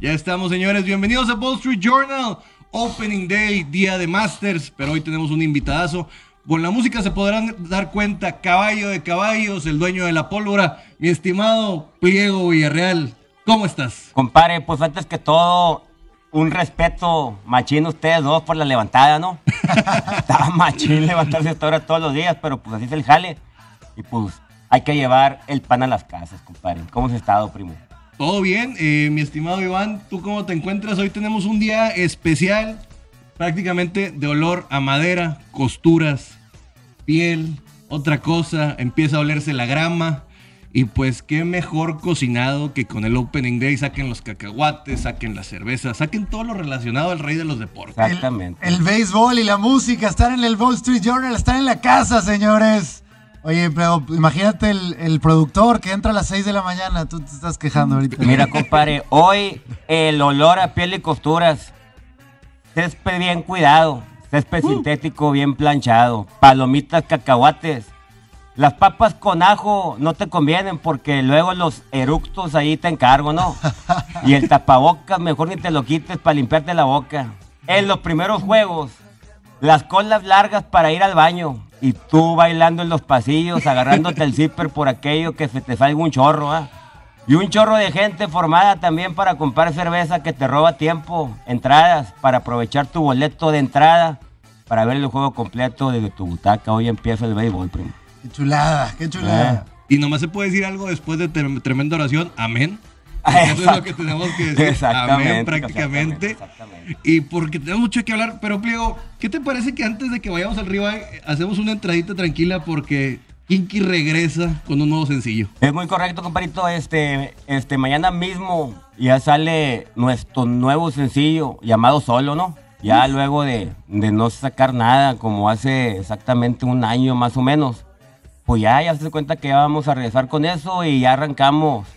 Ya estamos, señores. Bienvenidos a Wall Street Journal. Opening Day, día de Masters. Pero hoy tenemos un invitadazo. Con la música se podrán dar cuenta, caballo de caballos, el dueño de la pólvora, mi estimado Pliego Villarreal. ¿Cómo estás? Compadre, pues antes que todo, un respeto machín ustedes dos por la levantada, ¿no? Estaba machín levantarse a esta hora todos los días, pero pues así es el jale. Y pues hay que llevar el pan a las casas, compadre. ¿Cómo has estado, primo? Todo bien, eh, mi estimado Iván, ¿tú cómo te encuentras? Hoy tenemos un día especial, prácticamente de olor a madera, costuras, piel, otra cosa, empieza a olerse la grama. Y pues qué mejor cocinado que con el Opening Day saquen los cacahuates, saquen la cerveza, saquen todo lo relacionado al rey de los deportes. Exactamente. El, el béisbol y la música están en el Wall Street Journal, están en la casa, señores. Oye, pero imagínate el, el productor que entra a las 6 de la mañana, tú te estás quejando ahorita. Mira, compadre, hoy el olor a piel y costuras. Césped bien cuidado, césped sintético bien planchado, palomitas, cacahuates. Las papas con ajo no te convienen porque luego los eructos ahí te encargo, ¿no? Y el tapabocas mejor ni te lo quites para limpiarte la boca. En los primeros juegos, las colas largas para ir al baño y tú bailando en los pasillos, agarrándote el zipper por aquello que se te salga un chorro, ¿ah? Y un chorro de gente formada también para comprar cerveza que te roba tiempo, entradas, para aprovechar tu boleto de entrada, para ver el juego completo desde tu butaca. Hoy empieza el béisbol, primo. Qué chulada, qué chulada. Y nomás se puede decir algo después de trem- tremenda oración, amén. Eso es lo que tenemos que decir, Exactamente, amén prácticamente. exactamente, exactamente. Y porque tenemos mucho que hablar, pero Pliego, ¿qué te parece que antes de que vayamos al ribeye hacemos una entradita tranquila porque Kinky regresa con un nuevo sencillo? Es muy correcto, compadrito. Este, este, mañana mismo ya sale nuestro nuevo sencillo llamado Solo, ¿no? Ya luego de, de no sacar nada, como hace exactamente un año más o menos. Pues ya, ya se cuenta que ya vamos a regresar con eso y ya arrancamos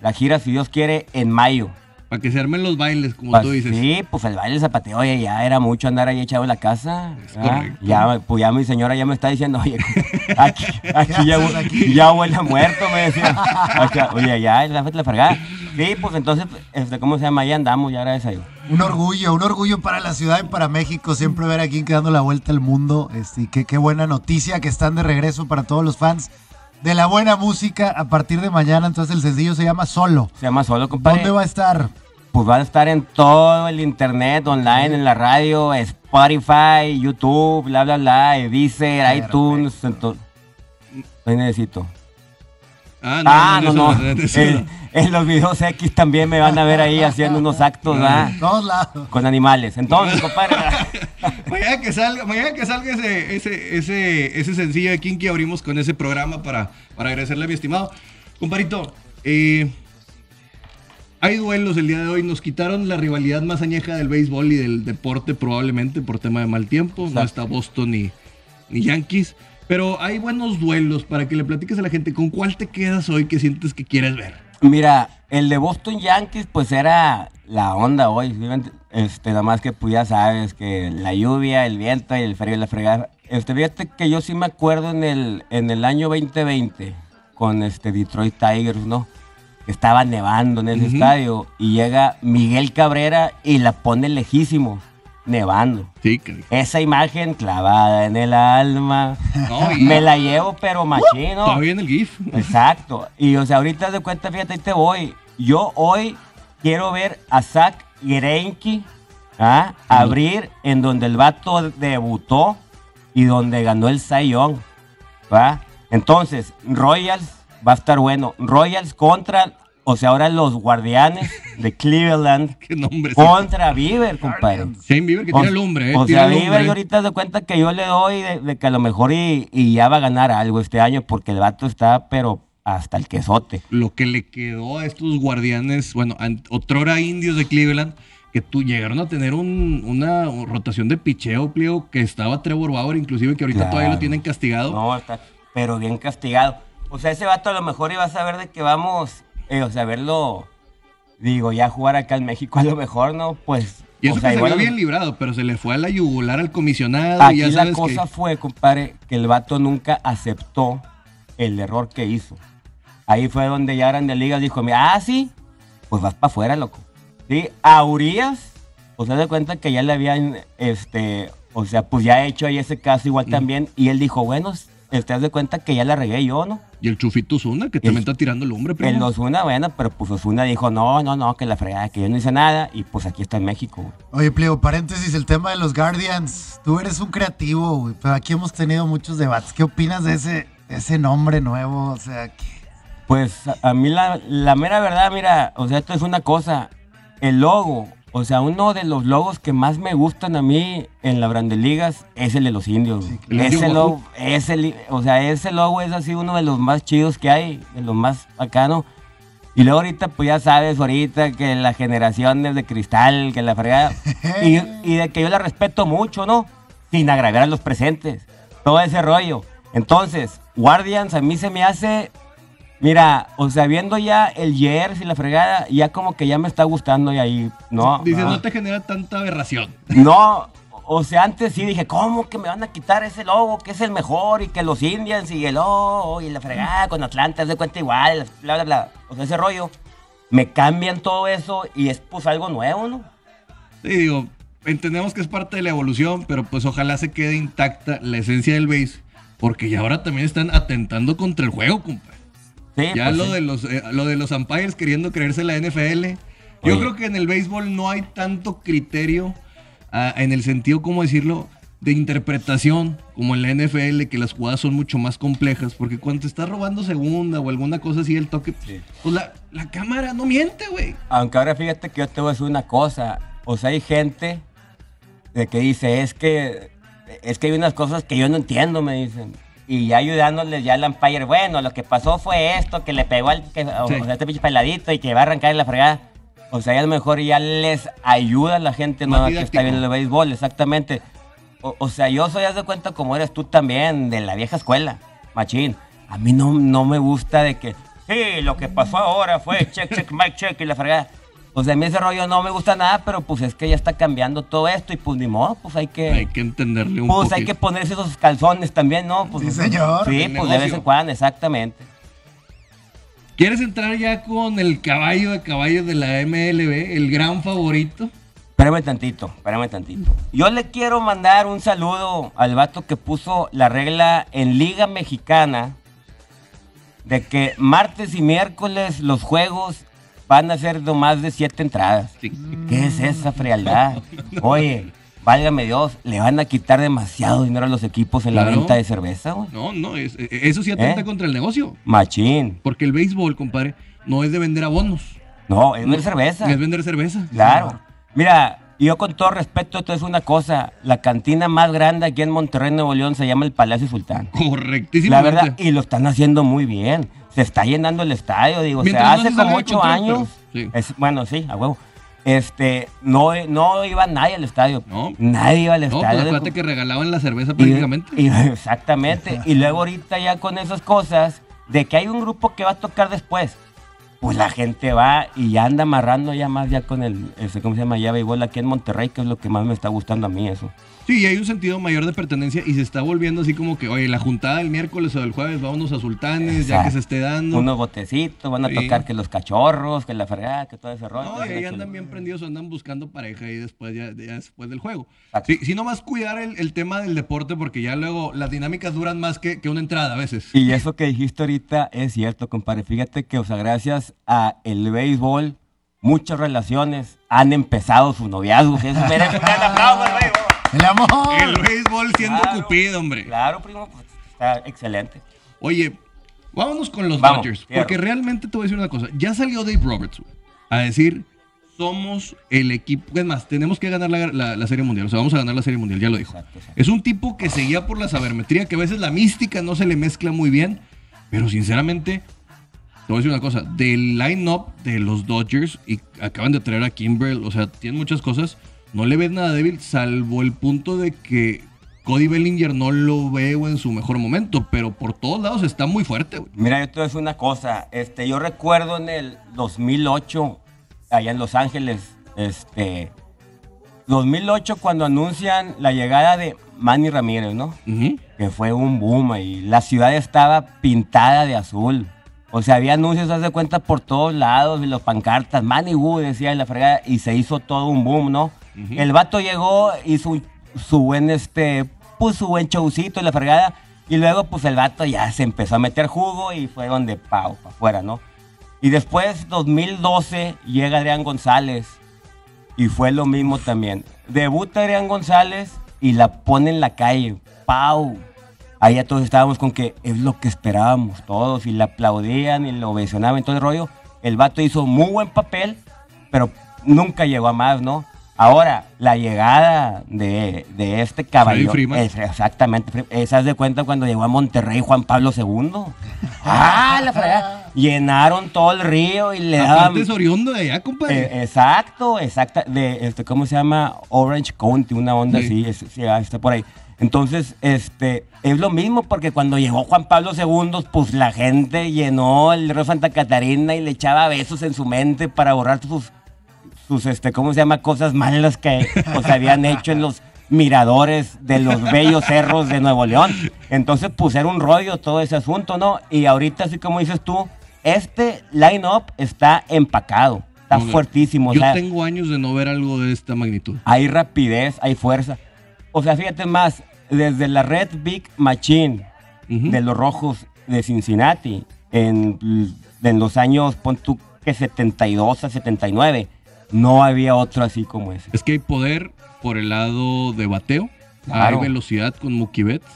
la gira, si Dios quiere, en mayo. Para que se armen los bailes, como Pa- tú dices. Sí, pues el baile zapateo, oye, ya era mucho andar ahí echado en la casa. Es ya, pues ya mi señora ya me está diciendo, oye, aquí, aquí ya, aquí? ya huele a muerto, me decía. Acá, oye, ya, la la fregada. Sí, pues entonces, este, ¿cómo se llama? Ahí andamos, ya gracias a Dios. Un orgullo, un orgullo para la ciudad y para México. Siempre ver aquí dando la vuelta al mundo. Este, y qué, qué buena noticia que están de regreso para todos los fans de la buena música a partir de mañana. Entonces el sencillo se llama Solo. Se llama Solo, compadre. ¿Dónde va a estar? Pues va a estar en todo el internet, online, en la radio, Spotify, YouTube, bla, bla, bla, Deezer, iTunes, ento- Ahí necesito. Ah, Ah, no, no. eso En, los videos X también me van a ver ahí haciendo unos actos, ¿verdad? En todos lados. Con animales. Entonces, compadre. Mañana que salga, mañana que salga ese, ese, ese, ese sencillo de Kinky, abrimos con ese programa para, para agradecerle a mi estimado. Comparito, eh, hay duelos el día de hoy. Nos quitaron la rivalidad más añeja del béisbol y del deporte, probablemente por tema de mal tiempo. No está Boston ni, ni Yankees. Pero hay buenos duelos para que le platiques a la gente. ¿Con cuál te quedas hoy que sientes que quieres ver? Mira, el de Boston Yankees, pues era la onda hoy. Este, nada más que pues ya sabes que la lluvia, el viento y el frío y la fregada. Este, fíjate que yo sí me acuerdo en el, en el año 2020 con este Detroit Tigers, ¿no? Estaba nevando en ese estadio y llega Miguel Cabrera y la pone lejísimo, nevando. Sí. Esa imagen clavada en el alma. No, Me la llevo, pero machino. Todavía en el GIF. Exacto. Y o sea, ahorita de cuenta, fíjate, ahí te voy. Yo hoy quiero ver a Zach Greinke ¿ah? abrir en donde el vato debutó y donde ganó el Cy Young, ¿va? Entonces, Royals va a estar bueno. Royals contra, o sea, ahora los guardianes de Cleveland Qué nombre. contra Bieber, compadre. Shane Bieber que O- tira lumbre, ¿eh? O sea. Bieber y ahorita de cuenta que yo le doy de, de que a lo mejor y, y ya va a ganar algo este año porque el vato está, pero hasta el quesote. lo que le quedó a estos guardianes, bueno, otrora indios de Cleveland, que tú llegaron a tener un- una rotación de picheo, pliego, que estaba Trevor Bauer, inclusive, que ahorita Claro. todavía lo tienen castigado. No, está. pero bien castigado. O sea, ese vato a lo mejor iba a saber de que vamos, eh, o sea, verlo, digo, ya jugar acá en México a lo mejor, ¿no? Pues. Y eso o sea, que igual bien librado, pero se le fue a la yugular al comisionado Aquí y ya la cosa que... fue, compadre, que el vato nunca aceptó el error que hizo. Ahí fue donde ya Grande Ligas dijo, mira, ah, sí, pues vas para afuera, loco. Sí, a Urias, pues se da cuenta que ya le habían, este, o sea, pues ya hecho ahí ese caso igual también. Y él dijo, bueno, te das de cuenta que ya la regué yo, ¿no? Y el Chufito Zuna, que también está tirando el hombre, El primo. Osuna, bueno, pero pues Osuna dijo, no, no, no, que la fregada, que yo no hice nada. Y pues aquí está en México, güey. Oye, Pliego, paréntesis, el tema de los Guardians. Tú eres un creativo, güey, pero aquí hemos tenido muchos debates. ¿Qué opinas de ese, de ese nombre nuevo? O sea, que... Pues a- a mí la, la mera verdad, mira, o sea, esto es una cosa. El logo, o sea, uno de los logos que más me gustan a mí en la Grandes Ligas es el de los indios. ese logo, ese, o sea, ese logo es así uno de los más chidos que hay, de los más bacanos. Y luego ahorita, pues ya sabes, ahorita que la generación es de cristal, que la fregada. y, y de que yo la respeto mucho, ¿no? Sin agravar a los presentes. Todo ese rollo. Entonces, Guardians a mí se me hace Mira, o sea, viendo ya el Jers y la fregada, ya como que ya me está gustando y ahí, no. Dices, no, no te genera tanta aberración. no, o sea, antes sí dije, ¿cómo que me van a quitar ese logo que es el mejor y que los Indians y el oh, y la fregada con Atlanta es de cuenta igual, bla, bla, bla. O sea, ese rollo, me cambian todo eso y es pues algo nuevo, ¿no? Sí, digo, entendemos que es parte de la evolución, pero pues ojalá se quede intacta la esencia del base, porque ya ahora también están atentando contra el juego, compa. Sí, Ya pues, lo, sí. de los, eh, lo de los umpires queriendo creerse la NFL. Yo Oye. creo que en el béisbol no hay tanto criterio ah, en el sentido, ¿cómo decirlo? De interpretación, como en la NFL, que las jugadas son mucho más complejas, porque cuando te estás robando segunda o alguna cosa así, el toque, Sí. pues la, la cámara no miente, güey. Aunque ahora fíjate que yo te voy a decir una cosa. O sea, hay gente de que dice, es que, es que hay unas cosas que yo no entiendo, me dicen. Y ya ayudándoles ya al umpire, bueno, lo que pasó fue esto, que le pegó al, que, o, Sí. o sea, este pinche peladito y que va a arrancar en la fregada. O sea, a lo mejor ya les ayuda a la gente Más nueva que está viendo el béisbol, exactamente. O, o sea, yo soy, haz de cuenta, como eres tú también, de la vieja escuela, machín. A mí no, no me gusta de que, sí, lo que pasó ahora fue check, check, mic, check y la fregada. O sea, a mí ese rollo no me gusta nada, pero pues es que ya está cambiando todo esto y pues ni modo, pues hay que... Hay que entenderle un pues hay que ponerse esos calzones también, ¿no? Pues, Sí, señor. Sí, pues de vez negocio. en cuando, exactamente. ¿Quieres entrar ya con el caballo de caballos de la MLB, el gran favorito? Espérame tantito, espérame tantito. Yo le quiero mandar un saludo al vato que puso la regla en Liga Mexicana de que martes y miércoles los juegos van a ser de más de siete entradas. Sí. ¿Qué es esa frialdad? Oye, válgame Dios, le van a quitar demasiado dinero a los equipos en la venta de cerveza, güey. No, no, es- eh, eso sí atenta ¿Eh? contra el negocio. Machín. Porque el béisbol, compadre, no es de vender abonos. No, es de cerveza. Es vender cerveza. Claro. Mira, yo con todo respeto, esto es una cosa. La cantina más grande aquí en Monterrey, Nuevo León, se llama el Palacio Sultán. Correctísimo. La verdad, y lo están haciendo muy bien. Se está llenando el estadio, digo. O sea, no hace como ocho control, años. pero sí. es- bueno, sí, a huevo. Este, no, no iba nadie al estadio. No. Nadie iba al No, pues estadio. que regalaban la cerveza Y- prácticamente. y- exactamente. y luego ahorita ya con esas cosas, de que hay un grupo que va a tocar después, pues la gente va y ya anda amarrando ya más ya con el, ese, ¿cómo se llama? Ya béisbol aquí en Monterrey, que es lo que más me está gustando a mí eso. Sí, y hay un sentido mayor de pertenencia y se está volviendo así como que, oye, la juntada del miércoles o del jueves, vámonos a Sultanes, ya que se esté dando. Unos botecitos, van a Sí. tocar que los cachorros, que la fregada, que todo ese rollo. No, y ahí andan bien prendidos, andan buscando pareja y después ya, ya después del juego. Exacto. Sí, sí, nomás cuidar el, el tema del deporte porque ya luego las dinámicas duran más que, que una entrada a veces. Y eso que dijiste ahorita es cierto, compadre. Fíjate que, o sea, gracias a el béisbol, muchas relaciones han empezado su noviazgo. Eso merece un gran aplauso. ¡El amor! El béisbol siendo Claro, cupido, hombre. Claro, primo, pues, está excelente. Oye, vámonos con los Vamos, Dodgers. fierro. Porque realmente te voy a decir una cosa. Ya salió Dave Roberts a decir, somos el equipo. Es más, tenemos que ganar la, la- la Serie Mundial. O sea, vamos a ganar la Serie Mundial, ya lo dijo. Exacto, exacto. Es un tipo que seguía por la sabermetría, que a veces la mística no se le mezcla muy bien. Pero sinceramente, te voy a decir una cosa. Del line-up de los Dodgers, y acaban de traer a Kimbrell, o sea, tienen muchas cosas. No le ves nada débil, salvo el punto de que Cody Bellinger no lo veo en su mejor momento, pero por todos lados está muy fuerte, güey. Mira, yo te voy a decir una cosa. Este, yo recuerdo en el 2008, allá en Los Ángeles, este, 2008 cuando anuncian la llegada de Manny Ramírez, ¿no? Que fue un boom y la ciudad estaba pintada de azul. O sea, había anuncios, haz de cuenta, por todos lados, y los pancartas, Manny Wu decía en la fregada, y se hizo todo un boom, ¿no? El vato llegó, hizo su buen, este, pues su buen showcito en la fregada, y luego, pues el vato ya se empezó a meter jugo y fue donde, pau, para afuera, ¿no? Y después, 2012, llega Adrián González, y fue lo mismo también. Debuta Adrián González y la pone en la calle. ¡Pau! Ahí ya todos estábamos con que es lo que esperábamos todos. Y le aplaudían y lo ovacionaban y todo el rollo. El vato hizo muy buen papel, pero nunca llegó a más, ¿no? Ahora, la llegada de, de este caballo. Freeman. es- exactamente. Esas de cuenta cuando llegó a Monterrey Juan Pablo II. ¡Ah, la fregada! Llenaron todo el río y le daban. Aparte es oriundo de allá, compadre. Eh, exacto, exacta, de este, ¿cómo se llama? Orange County, una onda Sí. así, es- sí, ah, está por ahí. Entonces, este, es lo mismo porque cuando llegó Juan Pablo II, pues la gente llenó el río Santa Catarina y le echaba besos en su mente para borrar sus, sus, este, ¿cómo se llama? Cosas malas que pues, habían hecho en los miradores de los bellos cerros de Nuevo León. Entonces, pues era un rollo todo ese asunto, ¿no? Y ahorita, así como dices tú, este line-up está empacado, está fuertísimo. o Yo sea, tengo años de no ver algo de esta magnitud. hay rapidez, hay fuerza. O sea, fíjate más, desde la Red Big Machine de los Rojos de Cincinnati, en, en los años, pon tú que 72 a 79, no había otro así como ese. Es que hay poder por el lado de bateo, Claro. hay velocidad con Mookie Betts,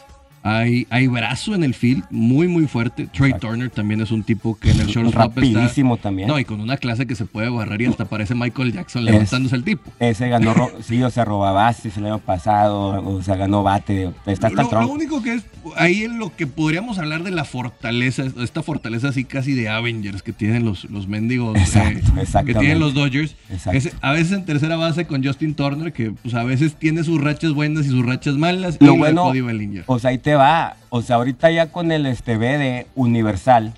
hay, hay brazo en el field muy, muy fuerte. Trey Exacto. Turner también es un tipo que en el shortstop Rapidísimo está... también. No, y con una clase que se puede agarrar y hasta parece Michael Jackson Es- levantándose el tipo. Ese ganó, sí, o sea, roba bases el año pasado, o sea, ganó bate, está Lo, lo tronco. único que es ahí en lo que podríamos hablar de la fortaleza, esta fortaleza así casi de Avengers que tienen los, los mendigos Exacto, eh, que exactamente. tienen los Dodgers. Exacto. Es a veces en tercera base con Justin Turner, que pues a veces tiene sus rachas buenas y sus rachas malas. Lo y bueno, Cody Bellinger. o sea, ahí te va. O sea, ahorita ya con el este B de Universal,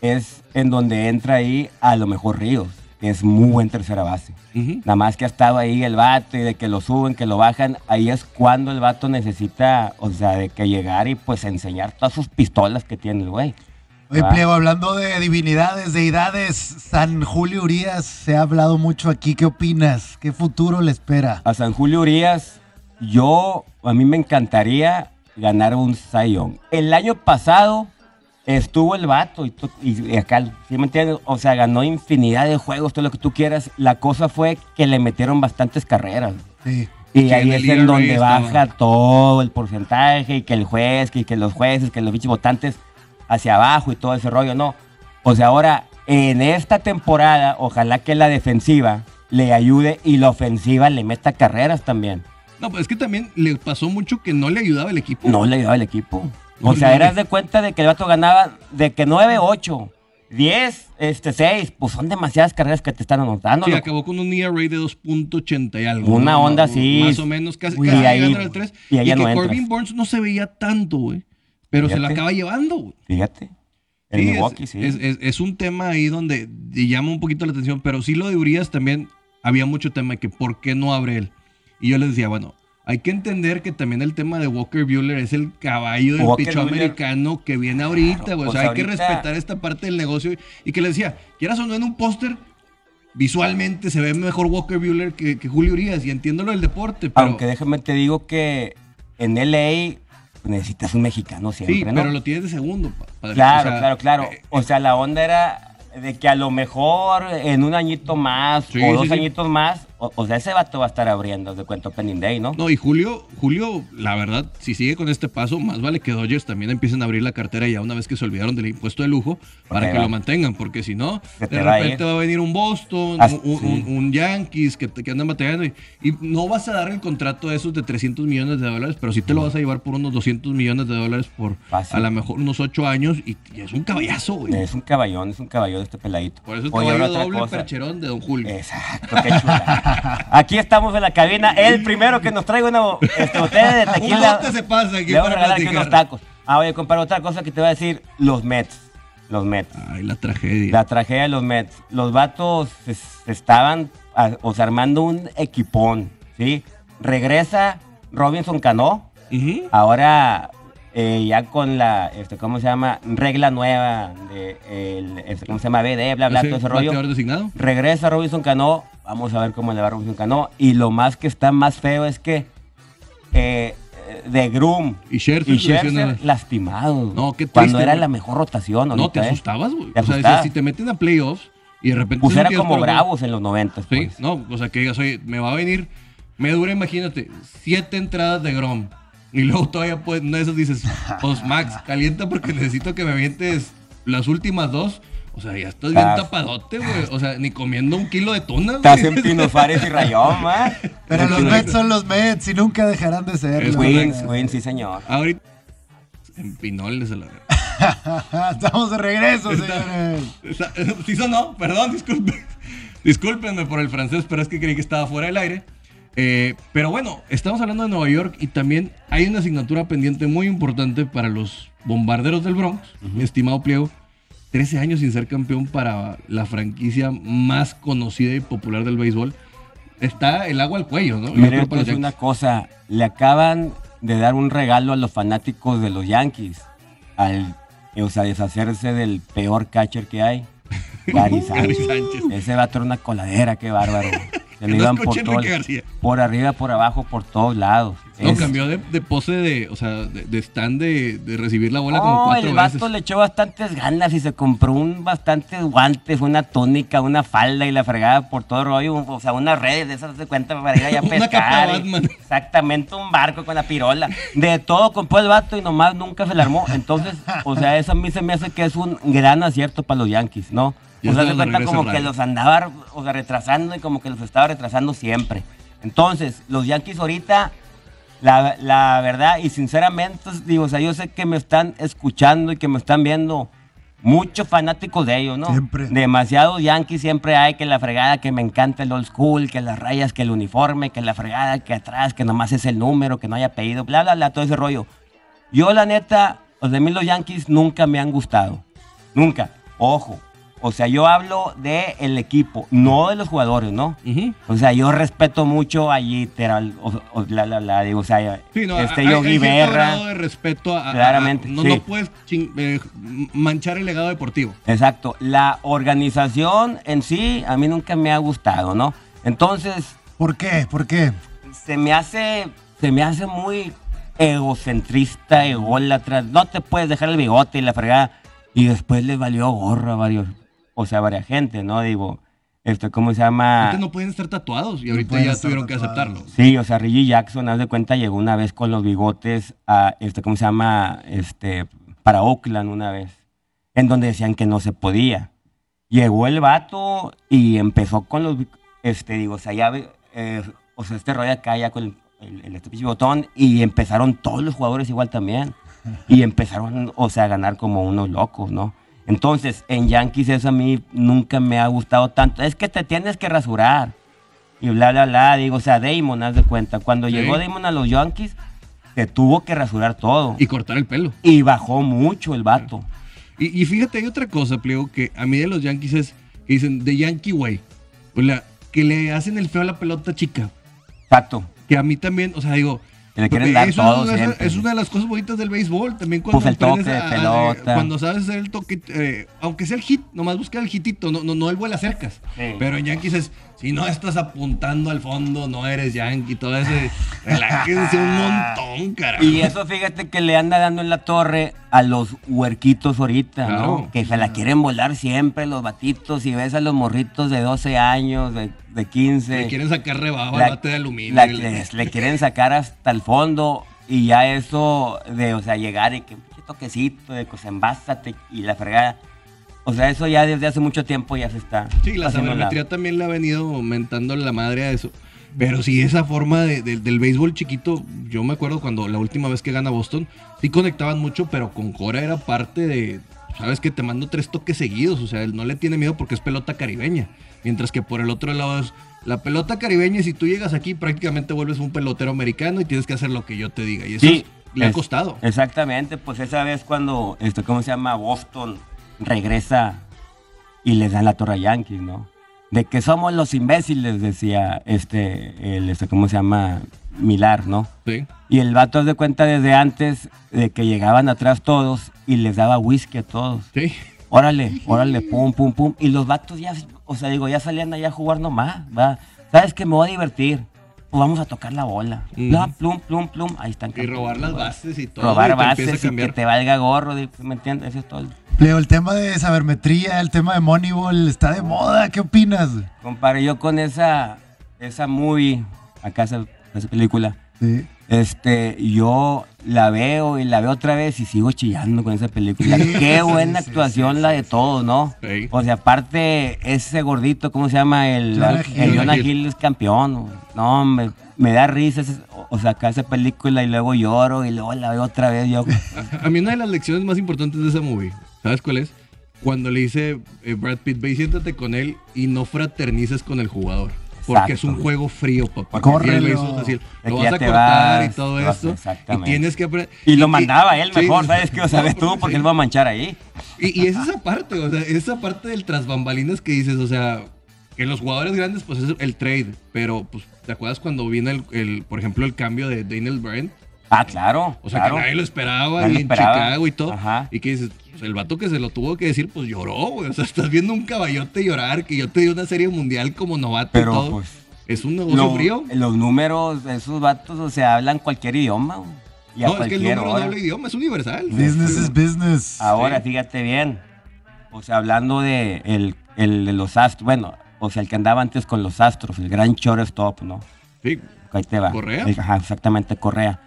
es en donde entra ahí a lo mejor Ríos, que es muy buen tercera base. Nada más que ha estado ahí el vato y de que lo suben, que lo bajan, ahí es cuando el vato necesita, o sea, de que llegar y pues enseñar todas sus pistolas que tiene el güey. Oye. Pliego, hablando de divinidades, deidades, San Julio Urias, se ha hablado mucho aquí. ¿Qué opinas? ¿Qué futuro le espera? A San Julio Urias, yo, a mí me encantaría ganar un Zion. El año pasado estuvo el vato y, acá, ¿sí me entiendes? O sea, ganó infinidad de juegos, todo lo que tú quieras. La cosa fue que le metieron bastantes carreras. Sí. Y ahí es en donde baja todo el porcentaje y que el juez, que, que los jueces, que los bichos votantes hacia abajo y todo ese rollo, no. O sea, ahora, en esta temporada, ojalá que la defensiva le ayude y la ofensiva le meta carreras también. No, pues es que también le pasó mucho que no le ayudaba el equipo. No le ayudaba el equipo. O sea, eras de cuenta de que el vato ganaba de que 9, 8, 10, este, 6, pues son demasiadas carreras que te están anotando. Sí, loco. acabó con un ERA de 2.80 y algo. Una ¿no? onda así. Más o menos, casi, Y casi ahí- llegando al 3. y que no. Corbin Burns no se veía tanto, güey. Pero se la acaba llevando, güey. Fíjate. El Sí, es- Milwaukee, sí. Es, es- es un tema ahí donde llama un poquito la atención, pero sí lo de Urias también había mucho tema de que por qué no abre él. Y yo les decía, bueno, hay que entender que también el tema de Walker Bueller es el caballo del Buehler- americano que viene ahorita, güey. o pues sea, hay que respetar esta parte del negocio. Y que les decía, quieras o no en un póster, visualmente se ve mejor Walker Bueller que, que Julio Urias. Y entiendo lo del deporte, pero... Aunque déjame te digo que en LA necesitas un mexicano siempre, sí, ¿no? pero lo tienes de segundo, pa- padre. Claro, O sea, claro, claro. eh, O sea, la onda era de que a lo mejor en un añito más Sí, o dos sí. añitos más, o, o sea, ese vato va a estar abriendo de cuento Opening Day, ¿no? No, y Julio, Julio, la verdad, si sigue con este paso, más vale que Dodgers también empiecen a abrir la cartera ya una vez que se olvidaron del impuesto de lujo para que va. lo mantengan, porque si no, de te va repente va a venir un Boston, Hasta- un, un- sí. un Yankees que, te- que andan batallando y, y no vas a dar el contrato de esos de 300 millones de dólares, pero sí te lo vas a llevar por unos 200 millones de dólares por Fácil. a lo mejor unos 8 años y, y es un caballazo, güey. Es un caballón, es un caballón este peladito. Por eso es Oye, doble percherón de Don Julio. Exacto, qué chula. Aquí estamos en la cabina. El primero que nos traiga una este, botella de tequila. se pasa aquí Le vamos a para regalar aquí unos tacos. Ah, oye, compadre, otra cosa que te voy a decir. Los Mets. Los Mets. Ay, la tragedia. La tragedia de los Mets. Los vatos se, se estaban o sea, armando un equipón, ¿sí? Regresa Robinson Cano. Ahora, eh, ya con la, este, ¿cómo se llama? Regla nueva de, el, este, ¿cómo se llama? BD, bla, bla, todo ese rollo. designado. Regresa Robinson Cano. Vamos a ver cómo le va a Robinson Cano. Y lo más que está más feo es que eh, de Groom Y Scherzer y Scherzer lastimados. No, qué Cuando triste, era güey. la mejor rotación. No, ahorita, te ¿eh? asustabas, güey. O sea, si te meten a playoffs y de repente... Pues era como bravos en los 90. Sí, Pues. no, o sea, que digas, oye, me va a venir, me dura, imagínate, siete entradas de Grom. Y luego todavía, pues, una de esas dices, pues, Max, calienta porque necesito que me avientes las últimas dos. O sea, ya estás bien Estás- tapadote, güey. O sea, ni comiendo un kilo de tuna, Estás güey. en Pino Suárez y Rayón, ¿va? Pero los Mets son los Mets y nunca dejarán de ser. Es Wins, Wins, sí, señor. Ahorita, en pinoles a la verdad. Estamos de regreso, Está- señores. está- Sí sonó, perdón, disculpen. Discúlpenme por el francés, pero es que creí que estaba fuera del aire. Eh, pero bueno, estamos hablando de Nueva York y también hay una asignatura pendiente muy importante para los bombarderos del Bronx, estimado Pliego. 13 años sin ser campeón para la franquicia más conocida y popular del béisbol. Está el agua al cuello, ¿no? Yo Mire, creo para es una cosa. Le acaban de dar un regalo a los fanáticos de los Yankees. Al, o sea, deshacerse del peor catcher que hay. Gary Sánchez. Ese va a traer una coladera, qué bárbaro. Se iban por todo, arriba, por abajo, por todos lados. No, Es- cambió de, de pose de, o sea, de, de stand de, de recibir la bola como No, cuatro el veces. vato le echó bastantes ganas y se compró un bastantes guantes, una túnica, una falda y la fregada por todo el rollo, o sea, unas redes de esas de cuenta para ir allá a Una pescar. capa de y- Batman. Exactamente, un barco con la pirola. De todo compró el vato y nomás nunca se le armó. Entonces, o sea, eso a mí se me hace que es un gran acierto para los Yankees, ¿no? O sea, se cuenta como que los andaba o sea, retrasando y como que los estaba retrasando siempre. Entonces, los Yankees ahorita la, la verdad, y sinceramente, digo, o sea, yo sé que me están escuchando y que me están viendo muchos fanáticos de ellos, ¿no? Siempre. Demasiados Yankees siempre hay, que la fregada, que me encanta el old school, que las rayas, que el uniforme, que la fregada, que atrás, que nomás es el número, que no haya apellido, bla, bla, bla, todo ese rollo. Yo, la neta, los de mí los Yankees nunca me han gustado. Nunca. Ojo. O sea, yo hablo de el equipo, no de los jugadores, ¿no? Ujú. O sea, yo respeto mucho a Jeter, al- o, o- la, la, la, digo, o sea, Sí, no, este hay- Yogi Berra. de respeto a, a- a- Claramente, no, sí. no puedes chin- eh, manchar el legado deportivo. Exacto. La organización en sí a mí nunca me ha gustado, ¿no? Entonces, ¿Por qué? ¿Por qué? se me hace, se me hace muy egocentrista, ególatra. No te puedes dejar el bigote y la fregada. Y después les valió gorra a varios, o sea, a varias gente, ¿no? Digo, esto, ¿cómo se llama? Antes no pueden estar tatuados y ahorita ya tuvieron que aceptarlo. Sí, o sea, Reggie Jackson, haz de cuenta, llegó una vez con los bigotes a, este, ¿cómo se llama? Este, para Oakland una vez, en donde decían que no se podía. Llegó el vato y empezó con los, este, digo, o sea, ya, eh, o sea, este rollo acá ya con el, el, el este botón y empezaron todos los jugadores igual también. Y empezaron, o sea, a ganar como unos locos, ¿no? Entonces, en Yankees eso a mí nunca me ha gustado tanto. Es que te tienes que rasurar y bla, bla, bla. Digo, o sea, Damon, haz de cuenta. Cuando Sí. llegó Damon a los Yankees, se tuvo que rasurar todo. Y cortar el pelo. Y bajó mucho el vato. Y, y fíjate, hay otra cosa, Pliego, que a mí de los Yankees es que dicen The Yankee Way. O la, que le hacen el feo a la pelota chica. Exacto. Que a mí también, o sea, digo. Le quieren dar eso todo es, siempre. es una de las cosas bonitas del béisbol. También cuando Pues el aprendes toque de pelota. cuando sabes hacer el toque, eh, aunque sea el hit, nomás busca el hitito, no, no, no el vuela cercas. Sí. Pero en Yankees es, si no estás apuntando al fondo, no eres Yankee, todo ese. Relájense un montón, carajo. Y eso fíjate que le anda dando en la torre a los huerquitos ahorita, Claro. ¿no? Que se la quieren volar siempre los batitos. Y ves a los morritos de 12 años, de, de 15. Le quieren sacar rebaba la- bate de aluminio. la- le- quieren sacar hasta el fondo y ya eso de, o sea, llegar y que un toquecito de cosa, envásate y la fregada. O sea, eso ya desde hace mucho tiempo ya se está. Sí, la sabermetría también le ha venido aumentando la madre a eso. Pero sí, esa forma de- de- del béisbol chiquito, yo me acuerdo cuando la última vez que gana Boston, sí conectaban mucho, pero con Cora era parte de, sabes que te mando tres toques seguidos, o sea, él no le tiene miedo porque es pelota caribeña. Mientras que por el otro lado es la pelota caribeña y si tú llegas aquí prácticamente vuelves un pelotero americano y tienes que hacer lo que yo te diga. Y eso Sí, es- le ha costado. Exactamente, pues esa vez cuando, esto, ¿cómo se llama? Boston regresa y les dan la torre a Yankees, ¿no? De que somos los imbéciles, decía este, el, este, ¿cómo se llama? Milar, ¿no? Sí. Y el vato de cuenta desde antes de que llegaban atrás todos y les daba whisky a todos. Sí. Órale, órale, pum, pum, pum. Y los vatos ya, o sea, digo, ya salían allá a jugar nomás, va. ¿Sabes que Me voy a divertir. Pues vamos a tocar la bola. Plum, plum, plum, plum. Ahí están. Y robar las bases y todo. Robar y te empieza a bases y que te valga gorro, ¿me entiendes? Eso es todo. Leo, el tema de sabermetría, el tema de Moneyball, está de moda. ¿Qué opinas? Compadre, yo con esa, esa movie, acá esa, esa película, Sí. este, yo la veo y la veo otra vez y sigo chillando con esa película. Qué buena sí, actuación sí, la de todos, ¿no? Sí. O sea, aparte, ese gordito, ¿cómo se llama? El Jonah el Hill. Jonah Hill. Hill es campeón. No, me, me da risa. ese- o sea, acá esa película y luego lloro y luego la veo otra vez. Yo, A mí una de las lecciones más importantes de esa movie, ¿sabes cuál es? Cuando le dice eh, Brad Pitt, ve y siéntate con él y no fraternices con el jugador. Porque es un juego frío, papá. Córrelo. Lo vas a cortar vas, y todo esto. Y tienes que aprender. y lo mandaba él sí, mejor, ¿sabes qué? O sabes tú, porque sí. él va a manchar ahí. Y, y es esa parte, o sea, esa parte del tras bambalinas que dices, o sea, que los jugadores grandes, pues es el trade. Pero, pues, ¿te acuerdas cuando viene el, el, por ejemplo, el cambio de Daniel Bryan? Ah, claro. O sea, claro. que nadie lo esperaba, Nadie y lo en esperaba. Chicago y todo. Ajá. Y que dices, pues, el vato que se lo tuvo que decir, pues lloró, güey. O sea, estás viendo un caballote llorar, que yo te di una serie mundial como novato y Pero, todo. pues, es un negocio Lo- frío. los números esos vatos, o sea, hablan cualquier idioma. güey. Y a No, es que el cualquier número no habla idioma, es universal. Business is business. Ahora, Sí. fíjate bien. O sea, hablando de el, el de los astros, bueno, o sea, el que andaba antes con los astros, el gran shortstop, ¿no? Sí. Ahí te va. ¿Correa? El- ajá, exactamente, Correa.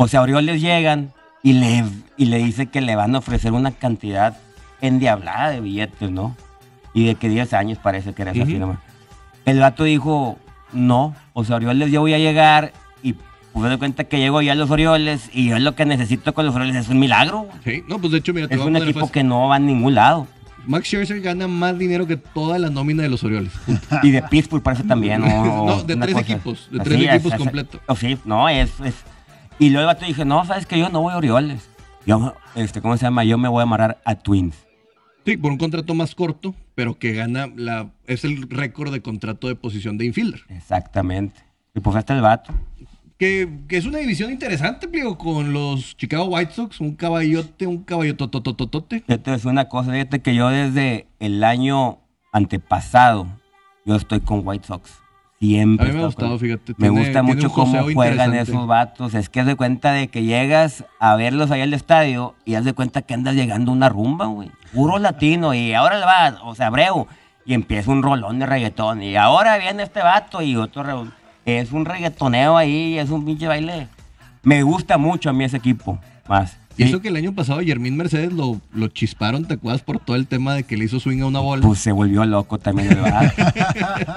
O sea, Orioles llegan y le, y le dice que le van a ofrecer una cantidad endiablada de billetes, ¿no? Y de que 10 años parece que era eso así Ujú. nomás. El vato dijo, no, o sea, Orioles yo voy a llegar y pude de cuenta que llego ya a los Orioles y yo lo que necesito con los Orioles es un milagro. Sí, no, pues de hecho, mira, te Es un equipo fácil. que no va a ningún lado. Max Scherzer gana más dinero que toda la nómina de los Orioles. Y de Pittsburgh parece también. o- No, de tres cosa equipos, de así, tres es- equipos es- completo. o sí, no, es, es- Y luego el vato dije, no, sabes que yo no voy a Orioles. Yo, este, ¿cómo se llama? Yo me voy a amarrar a Twins. Sí, por un contrato más corto, pero que gana la. Es el récord de contrato de posición de infielder. Exactamente. Y pues hasta el vato. Que, que es una división interesante, pliego, con los Chicago White Sox, un caballote, un caballototototote. Yo te voy a decir una cosa, fíjate que yo desde el año antepasado, yo estoy con White Sox. Siempre. A mí me ha he estado gustado, con- fíjate, Me tiene- gusta mucho cómo juegan esos vatos. Es que haz de cuenta de que llegas a verlos allá al estadio y haz de cuenta que andas llegando a una rumba, güey. Puro latino. Y ahora le va, o sea, Abreu. Y empieza un rolón de reggaetón. Y ahora viene este vato y otro. re- Es un reggaetoneo ahí, es un pinche baile. Me gusta mucho a mí ese equipo. Más. Y eso que el año pasado Yermín Mercedes lo, lo chisparon, ¿te acuerdas? Por todo el tema de que le hizo swing a una bola. Pues se volvió loco también el vato.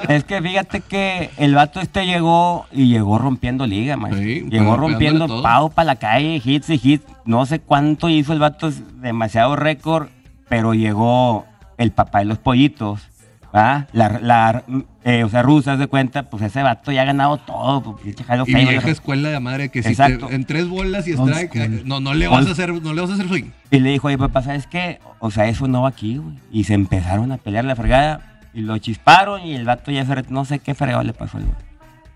es que fíjate que el vato este llegó y llegó rompiendo liga, man. Sí, llegó rompiendo pavo para la calle, hits y hits. No sé cuánto hizo el vato, es demasiado récord, pero llegó el papá de los pollitos. ¿Va? La, la eh, o sea, rusas de cuenta, pues ese vato ya ha ganado todo. pues, y vieja escuela de madre que si Exacto. te- en tres bolas y strike, eh, no, no le vas a hacer, no le vas a hacer swing. Y le dijo, oye, papá, ¿sabes qué? O sea, eso no va aquí, güey. Y se empezaron a pelear la fregada y lo chisparon y el vato ya se... No sé qué fregado le pasó al güey.